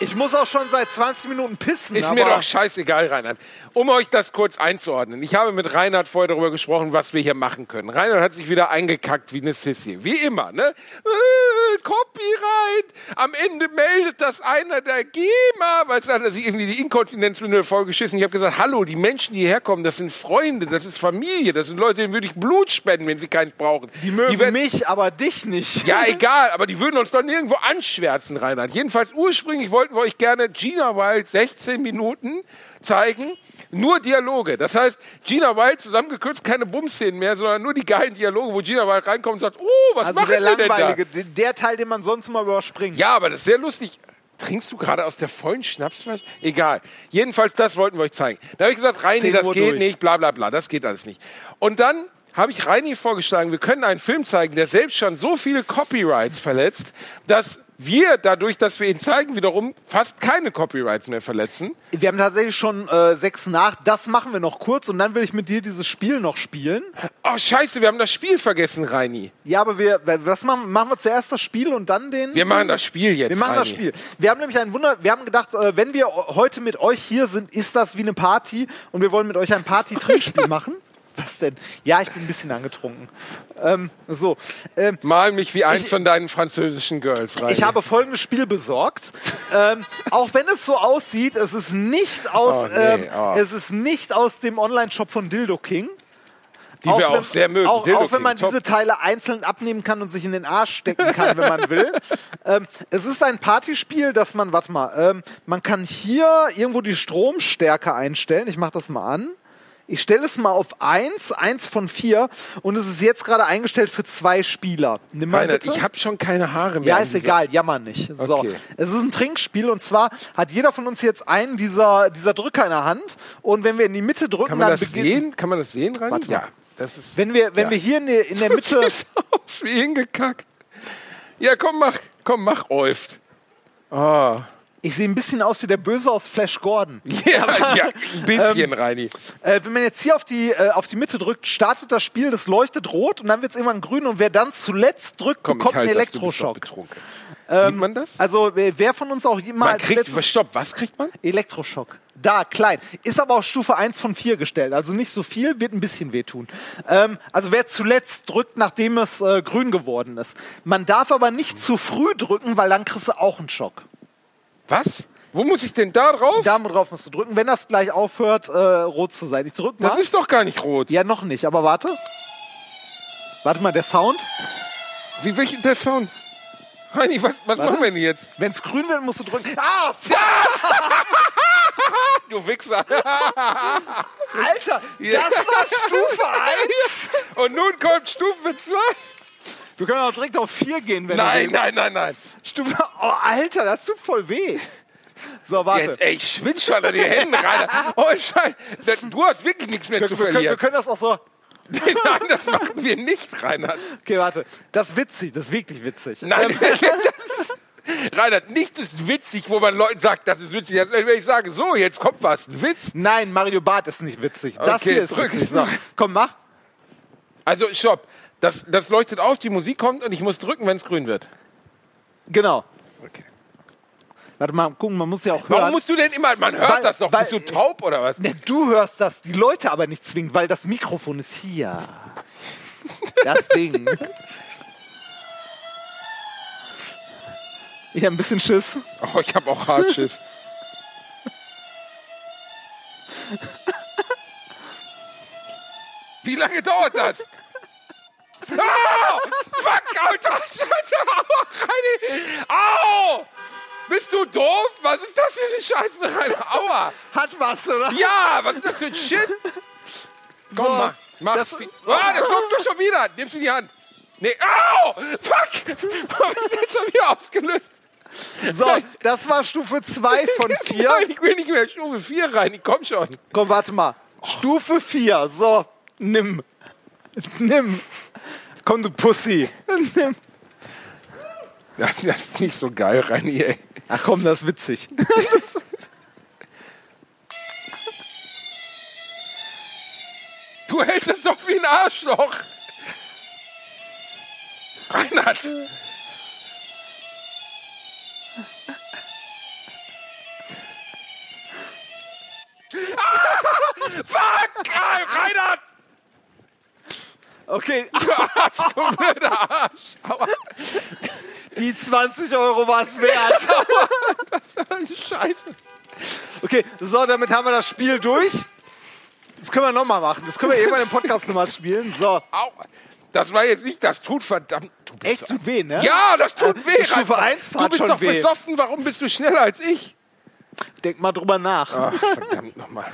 B: Ich muss auch schon seit 20 Minuten pissen.
A: Ist mir doch scheißegal, Reinhard. Um euch das kurz einzuordnen. Ich habe mit Reinhard vorher darüber gesprochen, was wir hier machen können. Reinhard hat sich wieder eingekackt wie eine Sissy. Wie immer, ne? Äh, Copyright. Am Ende meldet das einer der GEMA. Weißt du, hat er sich irgendwie die Inkontinenzwindel vollgeschissen. Ich habe gesagt, hallo, die Menschen, die hierher kommen, das sind Freunde, das ist Familie, das sind Leute, denen würde ich Blut spenden, wenn sie keins brauchen.
B: Die mögen
A: werden-
B: mich, aber dich nicht.
A: ja, egal, aber die würden uns doch nirgendwo anschwärzen, Reinhard. Jedenfalls ursprünglich wollten wir euch gerne Gina Wild 16 Minuten zeigen. Nur Dialoge. Das heißt, Gina Wild zusammengekürzt, keine Bumszenen mehr, sondern nur die geilen Dialoge, wo Gina Wild reinkommt und sagt, oh, was
B: Also
A: machen
B: der
A: wir denn da?
B: der- Teil, den man sonst mal überspringt.
A: Ja, aber das ist sehr lustig. Trinkst du gerade aus der vollen Schnapsflasche? Egal. Jedenfalls, das wollten wir euch zeigen. Da habe ich gesagt, Reini,
B: 10
A: das
B: Uhr
A: geht
B: durch.
A: nicht, bla bla bla, das geht alles nicht. Und dann habe ich Reini vorgeschlagen, wir können einen Film zeigen, der selbst schon so viele Copyrights verletzt, dass wir dadurch, dass wir ihn zeigen, wiederum fast keine Copyrights mehr verletzen.
B: Wir haben tatsächlich schon äh, sechs nach. Das machen wir noch kurz und dann will ich mit dir dieses Spiel noch spielen.
A: Oh, scheiße, wir haben das Spiel vergessen, Reini.
B: Ja, aber wir, was machen, machen wir zuerst das Spiel und dann den?
A: Wir machen das Spiel jetzt,
B: Wir machen das
A: Reini.
B: Spiel. Wir haben nämlich ein Wunder, wir haben gedacht, äh, wenn wir heute mit euch hier sind, ist das wie eine Party und wir wollen mit euch ein Party-Trinkspiel machen. Was denn? Ja, ich bin ein bisschen angetrunken. Ähm, so, ähm,
A: Mal mich wie eins
B: Ich-
A: von deinen französischen Girls, Reini.
B: ich habe folgendes Spiel besorgt. ähm, auch wenn es so aussieht, es ist nicht aus,
A: Oh, nee,
B: ähm,
A: oh.
B: es ist nicht aus dem Online-Shop von Dildo King.
A: die wir auch sehr mögen.
B: Auch, auch wenn man
A: top.
B: diese Teile einzeln abnehmen kann und sich in den Arsch stecken kann, wenn man will. Ähm, es ist ein Partyspiel, das man, warte mal, ähm, man kann hier irgendwo die Stromstärke einstellen. Ich mache das mal an. Ich stelle es mal auf 1, 1 von 4 und es ist jetzt gerade eingestellt für zwei Spieler. Nimm mal
A: Reinhard,
B: bitte.
A: ich habe schon keine Haare mehr.
B: Ja, ist egal, jammer nicht. So.
A: Okay.
B: Es ist ein Trinkspiel und zwar hat jeder von uns jetzt einen dieser, dieser Drücker in der Hand und wenn wir in die Mitte drücken,
A: Kann man
B: dann
A: das
B: beginnt-
A: sehen? Kann man das sehen?
B: Warte mal.
A: Ja, das ist.
B: Wenn wir, wenn
A: Ja.
B: wir hier in der, in der Mitte.
A: Sieht aus wie hingekackt. Ja, komm, mach, komm, mach Olft. Ah.
B: Ich sehe ein bisschen aus wie der Böse aus Flash Gordon.
A: Ja, ja, ein bisschen, Reini.
B: Äh, wenn man jetzt hier auf die, äh, auf die Mitte drückt, startet das Spiel, das leuchtet rot und dann wird es irgendwann grün und wer dann zuletzt drückt,
A: Komm,
B: bekommt einen
A: halt doch
B: Elektroschock.
A: betrunken. Sieht man das?
B: Also wer, von uns auch immer
A: man
B: als
A: kriegt, stopp, was kriegt man?
B: Elektroschock. Da, klein. Ist aber auf Stufe 1 von 4 gestellt. Also nicht so viel, wird ein bisschen wehtun. Ähm, also wer zuletzt drückt, nachdem es äh, grün geworden ist. Man darf aber nicht zu früh drücken, weil dann kriegst du auch einen Schock.
A: Was? Wo muss ich denn da drauf?
B: Da drauf musst du drücken, wenn das gleich aufhört, äh, rot zu sein. Ich drück mal.
A: das ist doch gar nicht rot.
B: ja, noch nicht, aber warte. Warte mal, der Sound.
A: Wie welcher der Sound? Reini, was, was machen wir denn jetzt?
B: Wenn es grün wird, musst du drücken. Ah, fuck,
A: Du Wichser.
B: Alter, das war Stufe 1.
A: Und nun kommt Stufe 2.
B: Wir können auch direkt auf 4 gehen, wenn
A: Nein,
B: du
A: nein, nein, nein.
B: Stufe, oh, Alter, das tut voll weh. So, warte.
A: Jetzt, ey, ich schwitze schon an die Hände rein. Oh, Scheiße. Du hast wirklich nichts mehr
B: wir,
A: zu
B: wir, können, wir
A: verlieren.
B: können das auch so.
A: Nein, das machen wir nicht, Reinhard.
B: Okay, warte. Das ist witzig, das ist wirklich witzig.
A: Nein, das ist, Reinhard, nicht ist witzig, wo man Leuten sagt, das ist witzig. Das, wenn ich sage, so, jetzt kommt was, ein Witz.
B: Nein, Mario Barth ist nicht witzig. Das
A: Okay,
B: hier ist
A: drück.
B: witzig. So, komm, mach.
A: Also, stopp. Das, das leuchtet auf, die Musik kommt und ich muss drücken, wenn es grün wird.
B: Genau.
A: Okay.
B: Warte mal, gucken, man muss ja auch
A: Warum
B: hören.
A: musst du denn immer, man hört
B: Weil-
A: das doch,
B: weil-
A: bist du taub oder was?
B: Ne, du hörst das, die Leute aber nicht zwingend, weil das Mikrofon ist hier. Das Ding. Ich habe ein bisschen Schiss.
A: Oh, ich habe auch Hartschiss. Wie lange dauert das? Ah! Fuck, Alter! Scheiße! Aua, Reini! Au! Bist du doof? Was ist das für eine Scheiße, Reini? Aua!
B: Hat was, oder?
A: Ja, was ist das für ein Shit? Komm,
B: So,
A: mach. mach.
B: das-
A: ah, das läuft doch schon wieder. Nimmst du die Hand? Nee, au! Fuck! Warum ist das schon wieder ausgelöst?
B: So, das war Stufe 2 von 4.
A: Nein, ich will nicht mehr Stufe 4 rein. Ich komm schon.
B: Komm, warte mal. Stufe 4. So, nimm. Nimm. Komm, du Pussy.
A: Das ist nicht so geil, Reini, ey.
B: Ach komm, das ist witzig.
A: Du hältst das doch wie ein Arschloch. Reinhard. Ah, fuck! Ah, Reinhard!
B: Okay. Die 20 Euro war es wert.
A: Scheiße.
B: Okay, so, damit haben wir das Spiel durch. Das können wir nochmal machen. Das können wir irgendwann im Podcast nochmal spielen. So.
A: Au. Das war jetzt nicht, das tut verdammt. Du bist
B: Echt, tut weh, ne?
A: Ja, das tut weh.
B: Stufe
A: Reinhard.
B: 1
A: Du bist
B: schon
A: doch
B: weh.
A: besoffen. Warum bist du schneller als ich?
B: Denk mal drüber nach.
A: Ach, verdammt nochmal.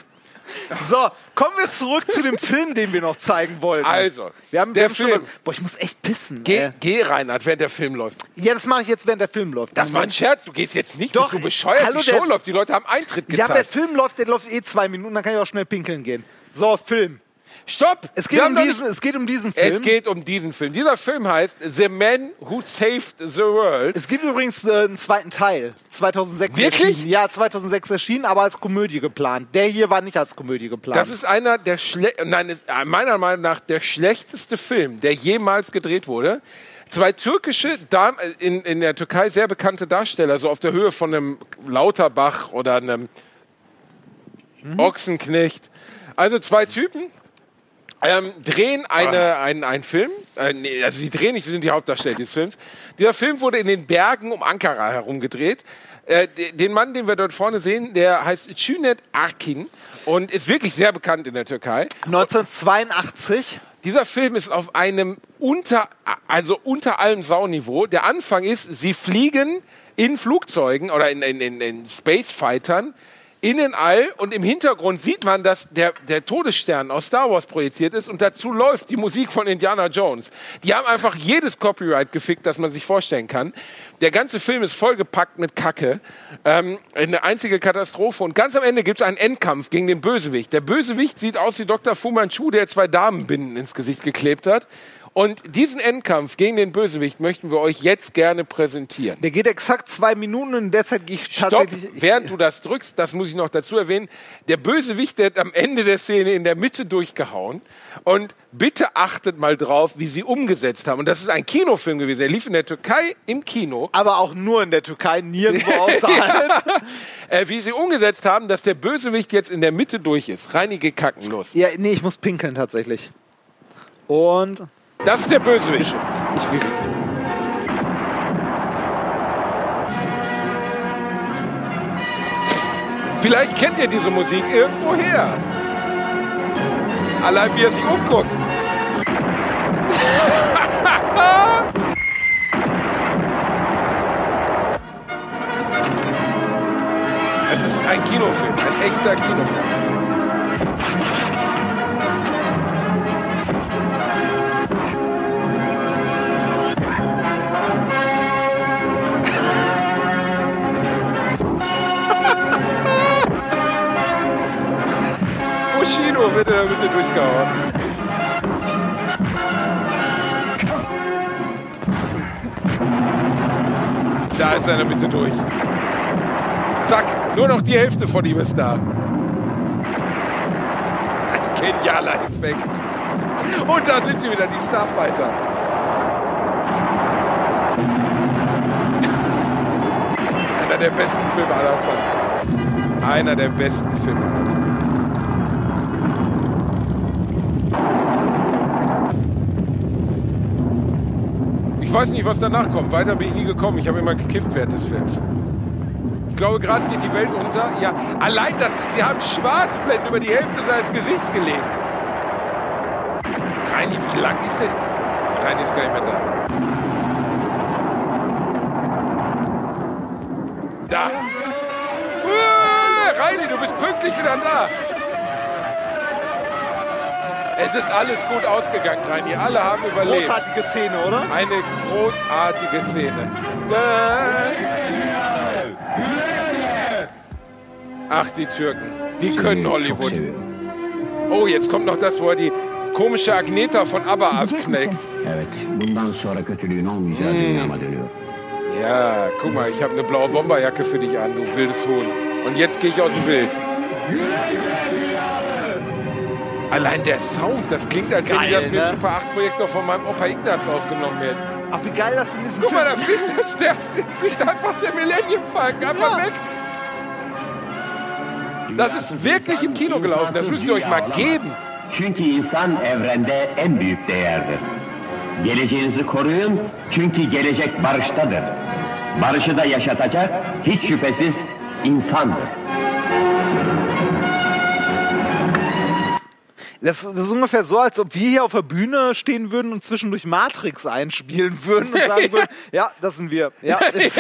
B: So, kommen wir zurück zu dem Film, den wir noch zeigen wollten.
A: Also,
B: wir haben,
A: der
B: wir haben schon
A: Film.
B: mal, Boah, ich muss echt pissen.
A: Geh,
B: Äh,
A: geh, Reinhard, während der Film läuft.
B: ja, das mache ich jetzt, während der Film läuft.
A: Das war ein Scherz. Du gehst jetzt nicht,
B: Doch,
A: bist du bescheuert.
B: hallo,
A: die Show läuft. Die Leute haben Eintritt
B: Ja, aber der
A: gezahlt.
B: Film läuft, der läuft eh zwei Minuten, dann kann ich auch schnell pinkeln gehen. So, Film.
A: Stopp!
B: Es geht, um diesen, es geht um diesen Film.
A: es geht um diesen Film. Dieser Film heißt The Man Who Saved the World.
B: Es gibt übrigens äh, einen zweiten Teil. 2006
A: Wirklich?
B: erschienen. Ja, 2006 erschienen, aber als Komödie geplant. Der hier war nicht als Komödie geplant.
A: Das ist einer der schle nein, ist äh, meiner Meinung nach der schlechteste Film, der jemals gedreht wurde. Zwei türkische, Dam äh, in, in der Türkei sehr bekannte Darsteller, so auf der Höhe von einem Lauterbach oder einem Ochsenknecht. Also zwei Typen ähm, drehen eine, einen, einen Film. Äh, nee, also sie drehen nicht, sie sind die Hauptdarsteller des Films. Dieser Film wurde in den Bergen um Ankara herum gedreht. Äh, de- den Mann, den wir dort vorne sehen, der heißt Cüneyt Arkin und ist wirklich sehr bekannt in der Türkei.
B: 1982.
A: Dieser Film ist auf einem unter, also unter allem Sauniveau. Der Anfang ist, sie fliegen in Flugzeugen oder in, in, in, in Spacefightern in den All und im Hintergrund sieht man, dass der, der Todesstern aus Star Wars projiziert ist und dazu läuft die Musik von Indiana Jones. Die haben einfach jedes Copyright gefickt, das man sich vorstellen kann. Der ganze Film ist vollgepackt mit Kacke. Ähm, eine einzige Katastrophe. Und ganz am Ende gibt es einen Endkampf gegen den Bösewicht. Der Bösewicht sieht aus wie Dr. Fu Manchu, der zwei Damenbinden ins Gesicht geklebt hat. Und diesen Endkampf gegen den Bösewicht möchten wir euch jetzt gerne präsentieren.
B: Der geht exakt zwei Minuten und derzeit gehe ich
A: Stopp,
B: tatsächlich. ich-
A: während du das drückst, das muss ich noch dazu erwähnen, der Bösewicht hat am Ende der Szene in der Mitte durchgehauen und bitte achtet mal drauf, wie sie umgesetzt haben. Und das ist ein Kinofilm gewesen, der lief in der Türkei im Kino.
B: aber auch nur in der Türkei, nirgendwo außerhalb.
A: Äh, wie sie umgesetzt haben, dass der Bösewicht jetzt in der Mitte durch ist. Reinige Kacken, los.
B: ja, nee, ich muss pinkeln tatsächlich. Und
A: Das ist der Bösewicht.
B: ich will.
A: Vielleicht kennt ihr diese Musik irgendwoher. Allein wie er sich umguckt. es ist ein Kinofilm, ein echter Kinofilm. Bushido wird in der Mitte durchgehauen. Da ist er in der Mitte durch. Zack, nur noch die Hälfte von ihm ist da. Ein genialer Effekt. Und da sind sie wieder, die Starfighter. Einer der besten Filme aller Zeiten. Einer der besten Filme aller Zeiten. Ich weiß nicht, was danach kommt. Weiter bin ich nie gekommen. Ich habe immer gekifft während des Films. Ich glaube, gerade geht die Welt unter. Ja, allein das, sie haben Schwarzblenden über die Hälfte seines Gesichts gelegt. Reini, wie lang ist denn? Reini ist gar nicht mehr da. Da. Uh, Reini, du bist pünktlich wieder da. Es ist alles gut ausgegangen, Reini. Alle haben überlebt.
B: Großartige Szene, oder?
A: Eine großartige Szene. Da. Ach, die Türken. Die können Hollywood. Oh, jetzt kommt noch das, wo er die komische Agneta von ABBA
D: dünyama dönüyor.
A: Ja, guck mal, ich habe eine blaue Bomberjacke für dich an, du wildes Huhn. Und jetzt gehe ich aus dem Bild. Allein der Sound, das klingt, als wenn das mit
B: ne?
A: dem Super 8-Projektor von meinem Opa Ignaz aufgenommen wird.
B: Ach, wie geil das in diesem
A: Guck mal, da fliegt, das, der, fliegt einfach der Millennium Falcon einfach
B: Ja.
A: weg. Das ist wirklich im Kino gelaufen, das müsst ihr euch mal geben.
D: Çünkü insan evrende en büyük değerdir. Geleceğinizi koruyun çünkü gelecek barıştadır. Barışı da yaşatacak hiç şüphesiz insandır.
B: Das, das ist ungefähr so, als ob wir hier auf der Bühne stehen würden und zwischendurch Matrix einspielen würden und sagen würden, ja, das sind wir. Ja, ist,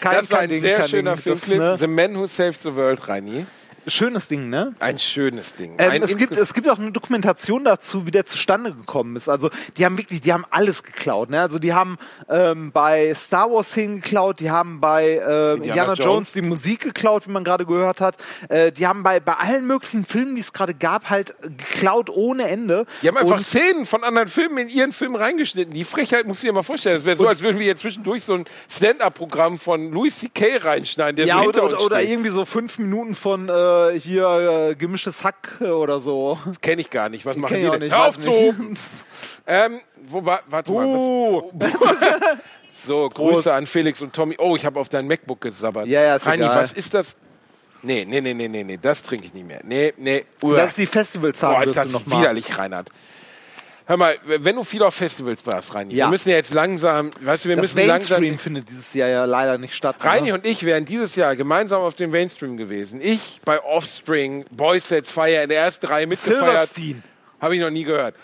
B: kein,
A: Das war ein
B: Ding,
A: sehr
B: kein
A: schöner. Filmclip.
B: Das,
A: The
B: ne,
A: Man Who Saved the World, Reini.
B: Schönes Ding, ne?
A: Ein schönes Ding.
B: Ähm,
A: ein
B: es, gibt, es gibt auch eine Dokumentation dazu, wie der zustande gekommen ist. Also die haben wirklich, die haben alles geklaut. Ne? Also die haben ähm, bei Star Wars Szenen geklaut, die haben bei äh, Indiana Jones.
A: Jones
B: die Musik geklaut, wie man gerade gehört hat. Äh, die haben bei, bei allen möglichen Filmen, die es gerade gab, halt geklaut ohne Ende.
A: Die haben einfach
B: Und-
A: Szenen von anderen Filmen in ihren Film reingeschnitten. Die Frechheit musst du dir mal vorstellen. Das wäre so, als würden wir jetzt zwischendurch so ein Stand-Up-Programm von Louis C.K. reinschneiden, der
B: ja,
A: so hinter
B: oder, oder,
A: uns
B: oder
A: steht.
B: irgendwie so fünf Minuten von äh, hier äh, gemischtes Hack äh, oder so.
A: Kenne ich gar nicht. Was machen die
B: ich auch
A: denn?
B: nicht,
A: Hör auf
B: nicht.
A: Ähm, wo war, warte mal.
B: Uh.
A: Was, so, Grüße
B: Prost.
A: an Felix und Tommy. Oh, ich habe auf dein MacBook gesabbert.
B: Ja, ja, ist
A: Reini,
B: egal.
A: was ist das? Nee, nee, nee, nee, nee, nee, das trinke ich nicht mehr. Nee, nee. Uah.
B: Das ist die
A: Boah, ist das
B: nochmal.
A: widerlich, Reinhard. Hör mal, wenn du viel auf Festivals warst, Reini,
B: Ja.
A: wir müssen ja jetzt langsam, weißt du, wir
B: Das
A: müssen langsam...
B: Mainstream findet dieses Jahr ja leider nicht statt.
A: Reini
B: ne?
A: und ich wären dieses Jahr gemeinsam auf dem Mainstream gewesen. Ich bei Offspring, Boys Sets Fire in der ersten Reihe mitgefeiert.
B: Silverstein.
A: Habe ich noch nie gehört.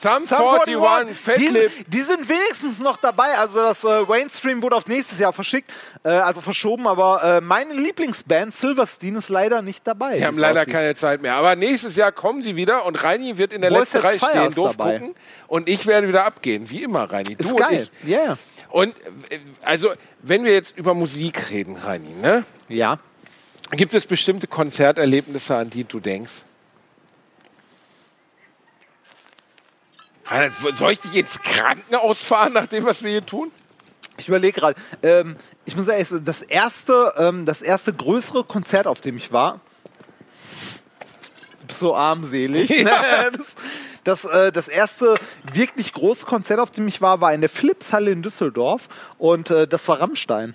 A: Sum
B: Sum
A: 41,
B: 41,
A: Fat
B: die, die sind wenigstens noch dabei. Also das äh, Mainstream wurde auf nächstes Jahr verschickt, äh, also verschoben. Aber äh, meine Lieblingsband Silverstein ist leider nicht dabei. Wie
A: haben leider
B: aussieht.
A: keine Zeit mehr. Aber nächstes Jahr kommen sie wieder und Reini wird in der
B: Boys
A: letzten Reihe stehen, doof
B: dabei.
A: gucken. Und ich werde wieder abgehen, wie immer, Reini. Du
B: Ist
A: und
B: geil.
A: ich.
B: Ja, yeah.
A: Und äh, also, wenn wir jetzt über Musik reden, Reini, ne?
B: ja.
A: Gibt es bestimmte Konzerterlebnisse, an die du denkst? Soll ich dich ins Krankenhaus fahren, nach dem, was wir hier tun?
B: Ich überlege gerade. Ähm, ich muss sagen, das erste, ähm, das erste größere Konzert, auf dem ich war, so armselig.
A: Ja.
B: Ne? Das, das, äh, das erste wirklich große Konzert, auf dem ich war, war in der Philipshalle in Düsseldorf und äh, das war Rammstein.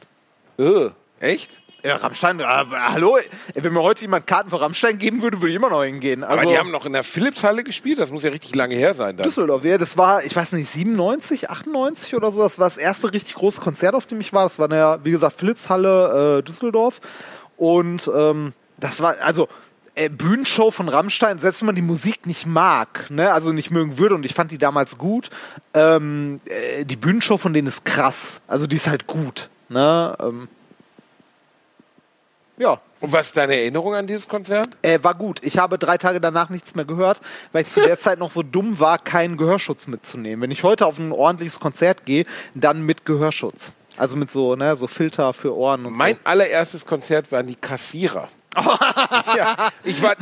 A: Äh, echt?
B: Ja, Rammstein, äh, hallo, wenn mir heute jemand Karten für Rammstein geben würde, würde ich immer noch hingehen. Also,
A: Aber die haben noch in der Philipshalle gespielt, das muss ja richtig lange her sein dann.
B: Düsseldorf, ja, das war, ich weiß nicht, 97, 98 oder so. Das war das erste richtig große Konzert, auf dem ich war. Das war in der, wie gesagt, Philipshalle äh, Düsseldorf. Und ähm, das war, also äh, Bühnenshow von Rammstein, selbst wenn man die Musik nicht mag, ne, also nicht mögen würde, und ich fand die damals gut, ähm, äh, die Bühnenshow von denen ist krass. Also die ist halt gut. Ne? Ähm, ja,
A: Und was ist deine Erinnerung an dieses Konzert?
B: äh, war gut. Ich habe drei Tage danach nichts mehr gehört, weil ich zu der Zeit noch so dumm war, keinen Gehörschutz mitzunehmen. Wenn ich heute auf ein ordentliches Konzert gehe, dann mit Gehörschutz. Also mit so, ne, so Filter für Ohren und
A: Mein
B: so.
A: allererstes Konzert waren die Kassierer. ja, ich war,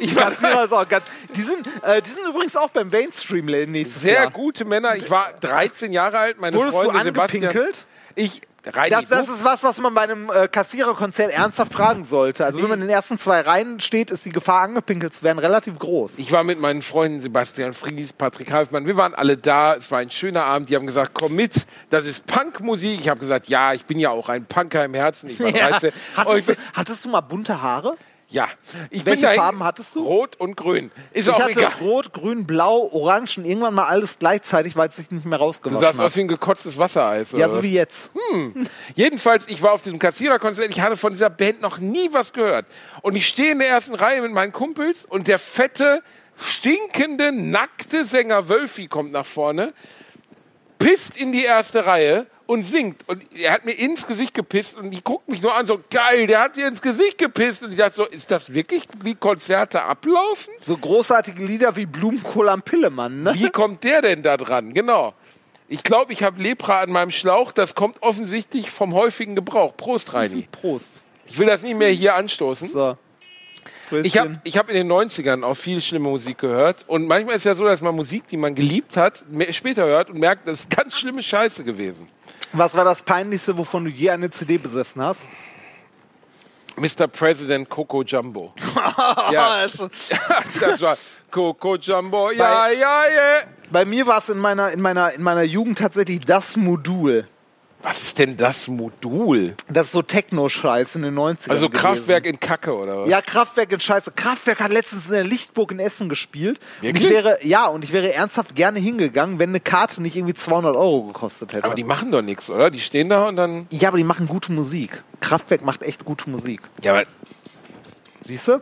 A: ich war
B: Kassierer ist auch ganz, die, sind, äh, die sind übrigens auch beim Mainstream nächstes
A: sehr
B: Jahr.
A: gute Männer. Ich war 13 Jahre alt. Meine
B: Wurdest du
A: Freunde Sebastian.
B: angepinkelt?
A: Ich rein
B: Das, das ist was, was man bei einem äh, Kassiererkonzert ernsthaft fragen sollte. Also wenn man in den ersten zwei Reihen steht, ist die Gefahr, angepinkelt zu werden, relativ groß.
A: Ich war mit meinen Freunden Sebastian Fries, Patrick Halfmann. Wir waren alle da. Es war ein schöner Abend. Die haben gesagt, komm mit. Das ist Punkmusik. Ich habe gesagt, ja, ich bin ja auch ein Punker im Herzen. Ich war 13. Und ich
B: Hattest, du,
A: bin,
B: hattest du mal bunte Haare?
A: Ja, ich
B: Welche Farben hattest du?
A: Rot und Grün. Ist
B: Ich
A: auch
B: hatte
A: egal.
B: rot, grün, blau, orange und irgendwann mal alles gleichzeitig, weil es sich nicht mehr
A: Du
B: rausgewaschen
A: sahst
B: hat.
A: aus wie ein gekotztes Wassereis.
B: ja,
A: oder
B: so
A: was?
B: wie jetzt.
A: Jedenfalls, ich war auf diesem Kassiererkonzert. Ich hatte von dieser Band noch nie was gehört. Und ich stehe in der ersten Reihe mit meinen Kumpels und der fette, stinkende, nackte Sänger Wölfi kommt nach vorne, pisst in die erste Reihe und singt. Und er hat mir ins Gesicht gepisst und die guckt mich nur an, so geil, der hat dir ins Gesicht gepisst. Und ich dachte so, ist das wirklich, wie Konzerte ablaufen?
B: So großartige Lieder wie Blumenkohl am Pillemann, ne?
A: Wie kommt der denn da dran? Genau. Ich glaube, ich habe Lepra an meinem Schlauch. Das kommt offensichtlich vom häufigen Gebrauch. Prost, Reini.
B: Prost.
A: Ich will das nicht mehr hier anstoßen.
B: So.
A: Ich habe ich hab in den 90ern auch viel schlimme Musik gehört. Und manchmal ist ja so, dass man Musik, die man geliebt hat, später hört und merkt, das ist ganz schlimme Scheiße gewesen.
B: Was war das Peinlichste, wovon du je eine CD besessen hast?
A: Mr. President Coco Jumbo. Ja, das war Coco Jumbo. Ja,
B: Bei-
A: ja, ja.
B: Bei mir war es in meiner, in, meiner, in meiner Jugend tatsächlich das Modul.
A: Was ist denn das Modul?
B: Das ist so Techno-Scheiß in den 90ern.
A: Also
B: gewesen.
A: Kraftwerk in Kacke, oder was?
B: Ja, Kraftwerk in Scheiße. Kraftwerk hat letztens in der Lichtburg in Essen gespielt. Und ich wäre, ja, und ich wäre ernsthaft gerne hingegangen, wenn eine Karte nicht irgendwie 200 Euro gekostet hätte.
A: Aber die machen doch nichts, oder? Die stehen da und dann.
B: ja, aber die machen gute Musik. Kraftwerk macht echt gute Musik.
A: Ja, aber
B: Siehst du?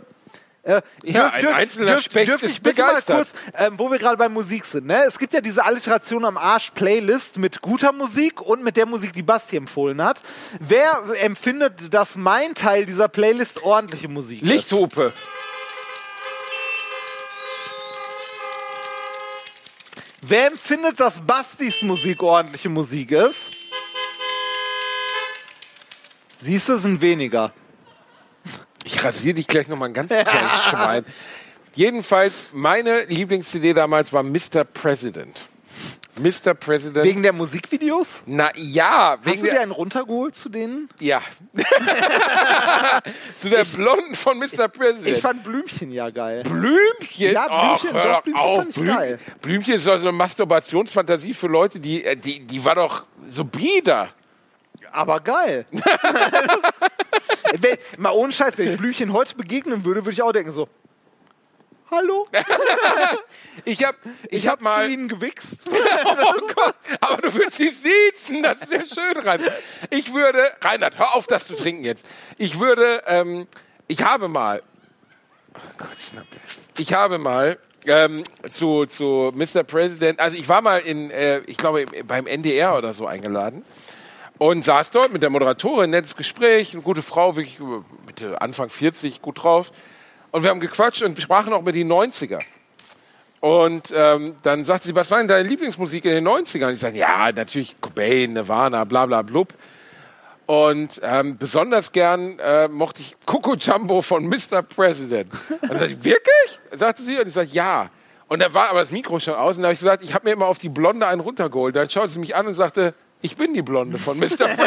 B: Äh,
A: Ja, ein einzelner Specht
B: dürf
A: ist
B: ich bitte mal
A: begeistert.
B: kurz, ähm, wo wir gerade bei Musik sind. Ne? Es gibt ja diese Alliteration am Arsch Playlist mit guter Musik und mit der Musik, die Basti empfohlen hat. Wer empfindet, dass mein Teil dieser Playlist ordentliche Musik ist?
A: Lichthupe.
B: Wer empfindet, dass Bastis Musik ordentliche Musik ist? Siehst du, sind weniger.
A: Ich rasiere dich gleich noch mal ein ganz kleines Schwein. Jedenfalls, meine Lieblings-CD damals war Mr. President. Mr. President.
B: Wegen der Musikvideos?
A: Na ja, wegen
B: Hast du dir einen runtergeholt zu denen?
A: ja. Zu der Blonden von Mr. President.
B: Ich fand Blümchen ja geil.
A: Blümchen?
B: Ja, Blümchen,
A: hör
B: doch, Blümchen
A: auf.
B: fand ich
A: Blüm-
B: geil.
A: Blümchen ist doch so eine Masturbationsfantasie für Leute, die, äh, die, die war doch so bieder.
B: Aber geil. wenn, mal ohne Scheiß, wenn ich Blümchen heute begegnen würde, würde ich auch denken so, hallo,
A: Ich hab, ich,
B: ich
A: hab
B: habe
A: mal.
B: zu ihnen gewichst.
A: Oh Gott, aber du willst sie siezen, das ist ja schön, Reinhard. Ich würde, Reinhard, hör auf, das zu trinken jetzt. Ich würde, ähm, ich habe mal, oh Gott, ich habe mal ähm, zu, zu Mr. President, also ich war mal in, äh, ich glaube, beim NDR oder so eingeladen und saß dort mit der Moderatorin, nettes Gespräch, eine gute Frau, wirklich äh, Mitte, Anfang 40, gut drauf. Und wir haben gequatscht und sprachen auch über die 90er. Und ähm, dann sagte sie, was war denn deine Lieblingsmusik in den 90ern? Ich sage, ja, natürlich Cobain, Nirvana, bla bla blub. Und ähm, besonders gern äh, mochte ich Coco Jumbo von Mr. President. Und dann sagte ich, wirklich? Sagte sie. Und ich sage, ja. Und da war aber das Mikro schon aus. Und da habe ich gesagt, ich habe mir immer auf die Blonde einen runtergeholt. Dann schaute sie mich an und sagte, ich bin die Blonde von Mr. President.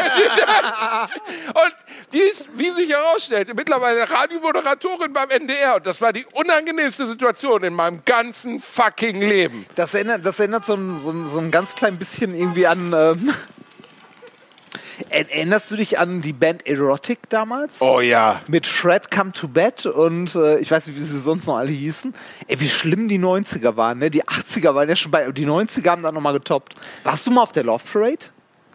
A: und die ist, wie sich herausstellte, mittlerweile Radiomoderatorin beim NDR. Und das war die unangenehmste Situation in meinem ganzen fucking Leben.
B: Das erinnert, das erinnert so, ein, so, ein, so ein ganz klein bisschen irgendwie an. Ähm, Er- Erinnerst du dich an die Band Erotic damals?
A: Oh ja.
B: Mit Fred Come to Bed und äh, ich weiß nicht, wie sie sonst noch alle hießen. Ey, wie schlimm die 90er waren, ne? Die 80er waren ja schon bei, die 90er haben dann nochmal getoppt. Warst du mal auf der Love Parade?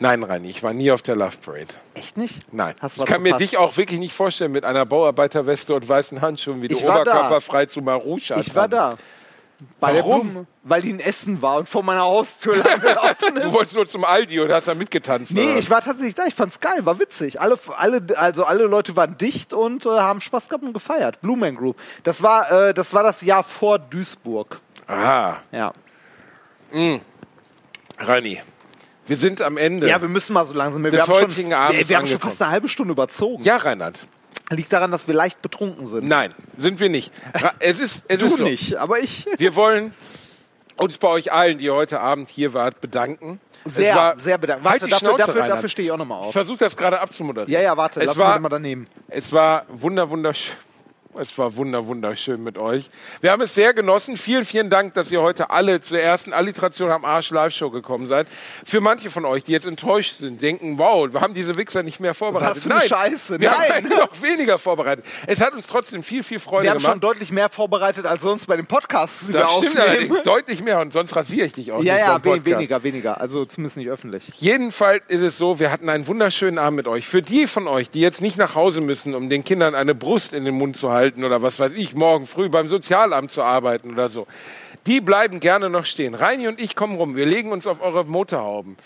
A: Nein, Reini, ich war nie auf der Love Parade.
B: Echt nicht?
A: Nein.
B: Hast
A: ich kann mir dich auch wirklich nicht vorstellen mit einer Bauarbeiterweste und weißen Handschuhen, wie du
B: Ich war
A: oberkörperfrei zu Marusha
B: Ich war
A: tanzt.
B: da. Bei der
A: Warum?
B: Blumen, weil die in Essen war und vor meiner Haustür lang gelaufen ist.
A: Du wolltest nur zum Aldi und hast da mitgetanzt.
B: Nee,
A: oder?
B: ich war tatsächlich da. Ich fand's geil, war witzig. Alle, alle, also alle Leute waren dicht und äh, haben Spaß gehabt und gefeiert. Blue Man Group. Das war, äh, das war das Jahr vor Duisburg.
A: Aha,
B: Ja.
A: Reini, wir sind am Ende.
B: Ja, wir müssen mal so langsam. Wir,
A: Des
B: haben, schon,
A: heutigen Abends
B: wir, wir haben schon fast eine halbe Stunde überzogen.
A: ja, Reinhard.
B: Liegt daran, dass wir leicht betrunken sind.
A: Nein, sind wir nicht. Es ist, es
B: du
A: ist so.
B: nicht, aber ich.
A: Wir wollen uns bei euch allen, die heute Abend hier wart, bedanken.
B: Sehr,
A: war,
B: sehr bedankt.
A: Halt
B: Warte,
A: die
B: dafür,
A: Schnauze,
B: dafür, dafür stehe ich auch nochmal
A: Ich
B: auf.
A: versuche das gerade abzumoderieren.
B: Ja, ja, warte,
A: es
B: lass
A: war,
B: mal daneben.
A: Es war wunder, wunderschön. Es war wunder, wunderschön mit euch. Wir haben es sehr genossen. Vielen, vielen Dank, dass ihr heute alle zur ersten Alliteration am Arsch Live-Show gekommen seid. Für manche von euch, die jetzt enttäuscht sind, denken, wow, wir haben diese Wichser nicht mehr vorbereitet.
B: Was für eine
A: Nein,
B: Scheiße.
A: Wir
B: Nein.
A: haben noch weniger vorbereitet. Es hat uns trotzdem viel, viel Freude
B: Wir haben
A: gemacht.
B: schon deutlich mehr vorbereitet als sonst bei den Podcasts, die wir
A: das stimmt
B: aufnehmen.
A: allerdings deutlich mehr und sonst rasiere ich dich auch
B: Ja,
A: nicht
B: ja,
A: Podcast.
B: weniger, weniger. Also zumindest nicht öffentlich.
A: Jedenfalls ist es so, wir hatten einen wunderschönen Abend mit euch. Für die von euch, die jetzt nicht nach Hause müssen, um den Kindern eine Brust in den Mund zu halten oder was weiß ich, morgen früh beim Sozialamt zu arbeiten oder so, die bleiben gerne noch stehen. Reini und ich kommen rum, wir legen uns auf eure Motorhauben.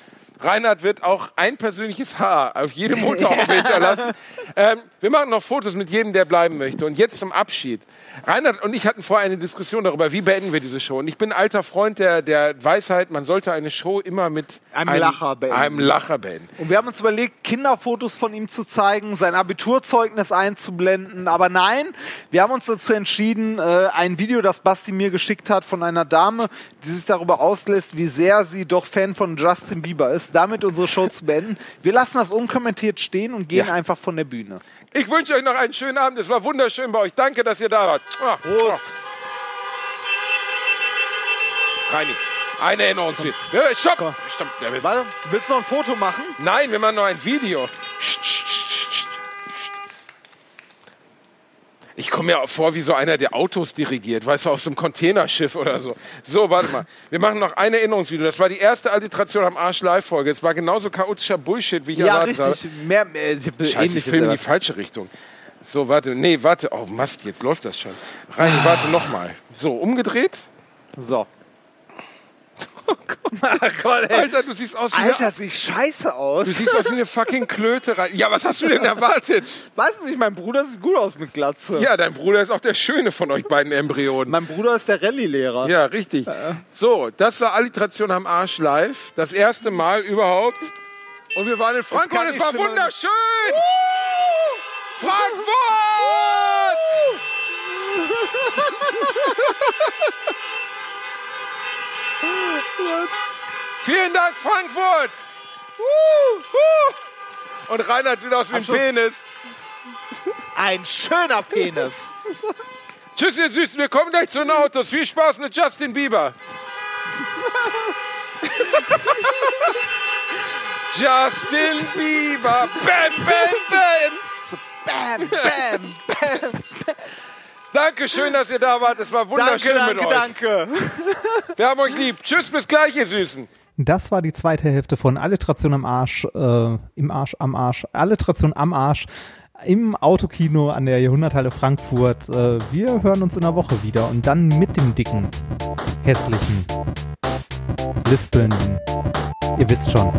A: Reinhard wird auch ein persönliches Haar auf jede Motorhaube hinterlassen. Ähm, wir machen noch Fotos mit jedem, der bleiben möchte. Und jetzt zum Abschied. Reinhard und ich hatten vorher eine Diskussion darüber, wie beenden wir diese Show. Und ich bin ein alter Freund der, der Weisheit, man sollte eine Show immer mit
B: Einem Lacher beenden.
A: Einem Lacher beenden.
B: Und wir haben uns überlegt, Kinderfotos von ihm zu zeigen, sein Abiturzeugnis einzublenden. Aber nein, wir haben uns dazu entschieden, äh, ein Video, das Basti mir geschickt hat, von einer Dame, die sich darüber auslässt, wie sehr sie doch Fan von Justin Bieber ist, damit unsere Show zu beenden. Wir lassen das unkommentiert stehen und gehen
A: Ja.
B: einfach von der Bühne.
A: Ich wünsche euch noch einen schönen Abend. Es war wunderschön bei euch. Danke, dass ihr da wart. Ah,
B: Prost!
A: ah. Reini, eine Erinnerung. Stopp! Stopp.
B: Warte, willst du noch ein Foto machen?
A: Nein, wir machen noch ein Video. Psst, Ich komme mir vor wie so einer, der Autos dirigiert, weißt du, aus so einem Containerschiff oder so. So, warte mal. Wir machen noch ein Erinnerungsvideo. Das war die erste Alliteration am Arsch Live-Folge. Es war genauso chaotischer Bullshit, wie ich
B: Ja,
A: erwartet habe.
B: richtig. Mehr, mehr, ich hab
A: Scheiße, ich filme in die falsche Richtung. So, warte. Nee, warte. Oh, Mast, jetzt läuft das schon. Reini, warte nochmal. So, umgedreht.
B: So. Oh Gott, ey.
A: Alter, du siehst aus wie
B: Alter,
A: eine,
B: sieht scheiße aus.
A: du siehst aus wie eine fucking Klöte. Reini. Ja, was hast du denn erwartet?
B: Weißt du nicht, mein Bruder sieht gut aus mit Glatze.
A: Ja, dein Bruder ist auch der Schöne von euch beiden Embryonen.
B: Mein Bruder ist der Rallye-Lehrer.
A: Ja, richtig. So, das war Alliteration am Arsch live. Das erste Mal überhaupt. Und wir waren in Frankfurt.
B: kann
A: Es war
B: schlimmer-
A: wunderschön. Frankfurt! Vielen Dank, Frankfurt! Und Reinhard sieht aus wie ein. Penis.
B: Ein schöner Penis.
A: Tschüss, ihr Süßen. Wir kommen gleich zu den Autos. Viel Spaß mit Justin Bieber. Justin Bieber. Bam, bam, bam.
B: Bam, bam, bam.
A: Danke schön, dass ihr da wart. Es war wunderschön
B: danke,
A: mit euch.
B: danke.
A: Wir haben euch lieb. Tschüss, bis gleich, ihr Süßen.
E: Das war die zweite Hälfte von Alliteration am Arsch, äh, im Arsch, am Arsch, Alliteration am Arsch im Autokino an der Jahrhunderthalle Frankfurt. Äh, wir hören uns in der Woche wieder und dann mit dem dicken, hässlichen, lispelnden. Ihr wisst schon.